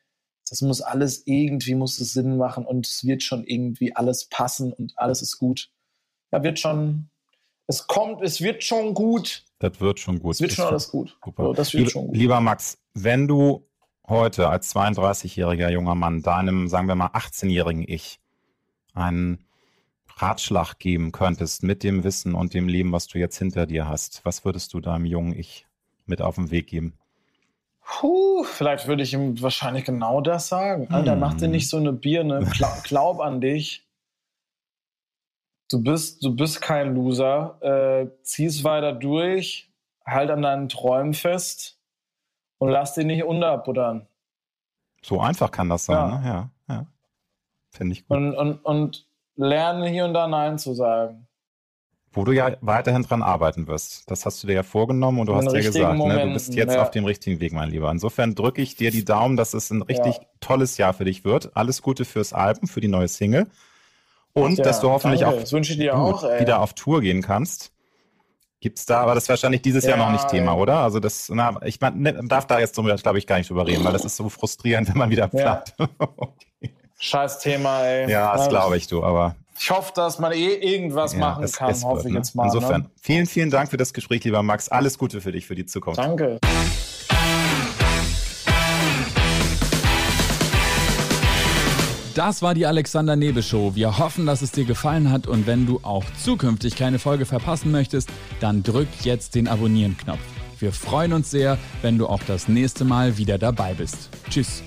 das muss alles irgendwie, muss es Sinn machen und es wird schon irgendwie alles passen und alles ist gut. Ja, wird schon, es kommt, es wird schon gut. Das wird schon gut. Es wird Das schon alles gut. Super. Das wird Lieber, schon gut. lieber Max, wenn du heute als 32-jähriger junger Mann deinem, sagen wir mal, 18-jährigen Ich einen Ratschlag geben könntest mit dem Wissen und dem Leben, was du jetzt hinter dir hast, was würdest du deinem jungen Ich mit auf den Weg geben? Puh, vielleicht würde ich ihm wahrscheinlich genau das sagen. Alter, Hm. mach dir nicht so eine Birne. Gla glaub an dich. Du bist, du bist kein Loser. Äh, zieh's weiter durch. Halt an deinen Träumen fest. Und lass dich nicht unterbuttern. So einfach kann das sein, Ja. ne? Ja, ja. Finde ich gut. Und, und, und lerne hier und da Nein zu sagen. Wo du ja weiterhin dran arbeiten wirst. Das hast du dir ja vorgenommen und du hast ja gesagt, ne, du bist jetzt ja. auf dem richtigen Weg, mein Lieber. Insofern drücke ich dir die Daumen, dass es ein richtig Ja. tolles Jahr für dich wird. Alles Gute fürs Album, für die neue Single. Und Ja, dass du hoffentlich danke. auch Das wünsche ich dir auch, ey. wieder auf Tour gehen kannst. Gibt's da, aber das ist wahrscheinlich dieses Jahr Ja, noch nicht Thema, oder? Also das, na, ich mein, ne, darf da jetzt, glaube ich, gar nicht drüber reden, weil das ist so frustrierend, wenn man wieder Ja. plappt. Scheiß Thema, ey. ja, das glaube ich, du, aber Ich hoffe, dass man eh irgendwas ja, machen es- kann, es hoffe wird, ich ne? jetzt mal. Insofern, Ne? vielen, vielen Dank für das Gespräch, lieber Max. Alles Gute für dich, für die Zukunft. Danke. Das war die Alexander Nebel Show. Wir hoffen, dass es dir gefallen hat und wenn du auch zukünftig keine Folge verpassen möchtest, dann drück jetzt den Abonnieren-Knopf. Wir freuen uns sehr, wenn du auch das nächste Mal wieder dabei bist. Tschüss.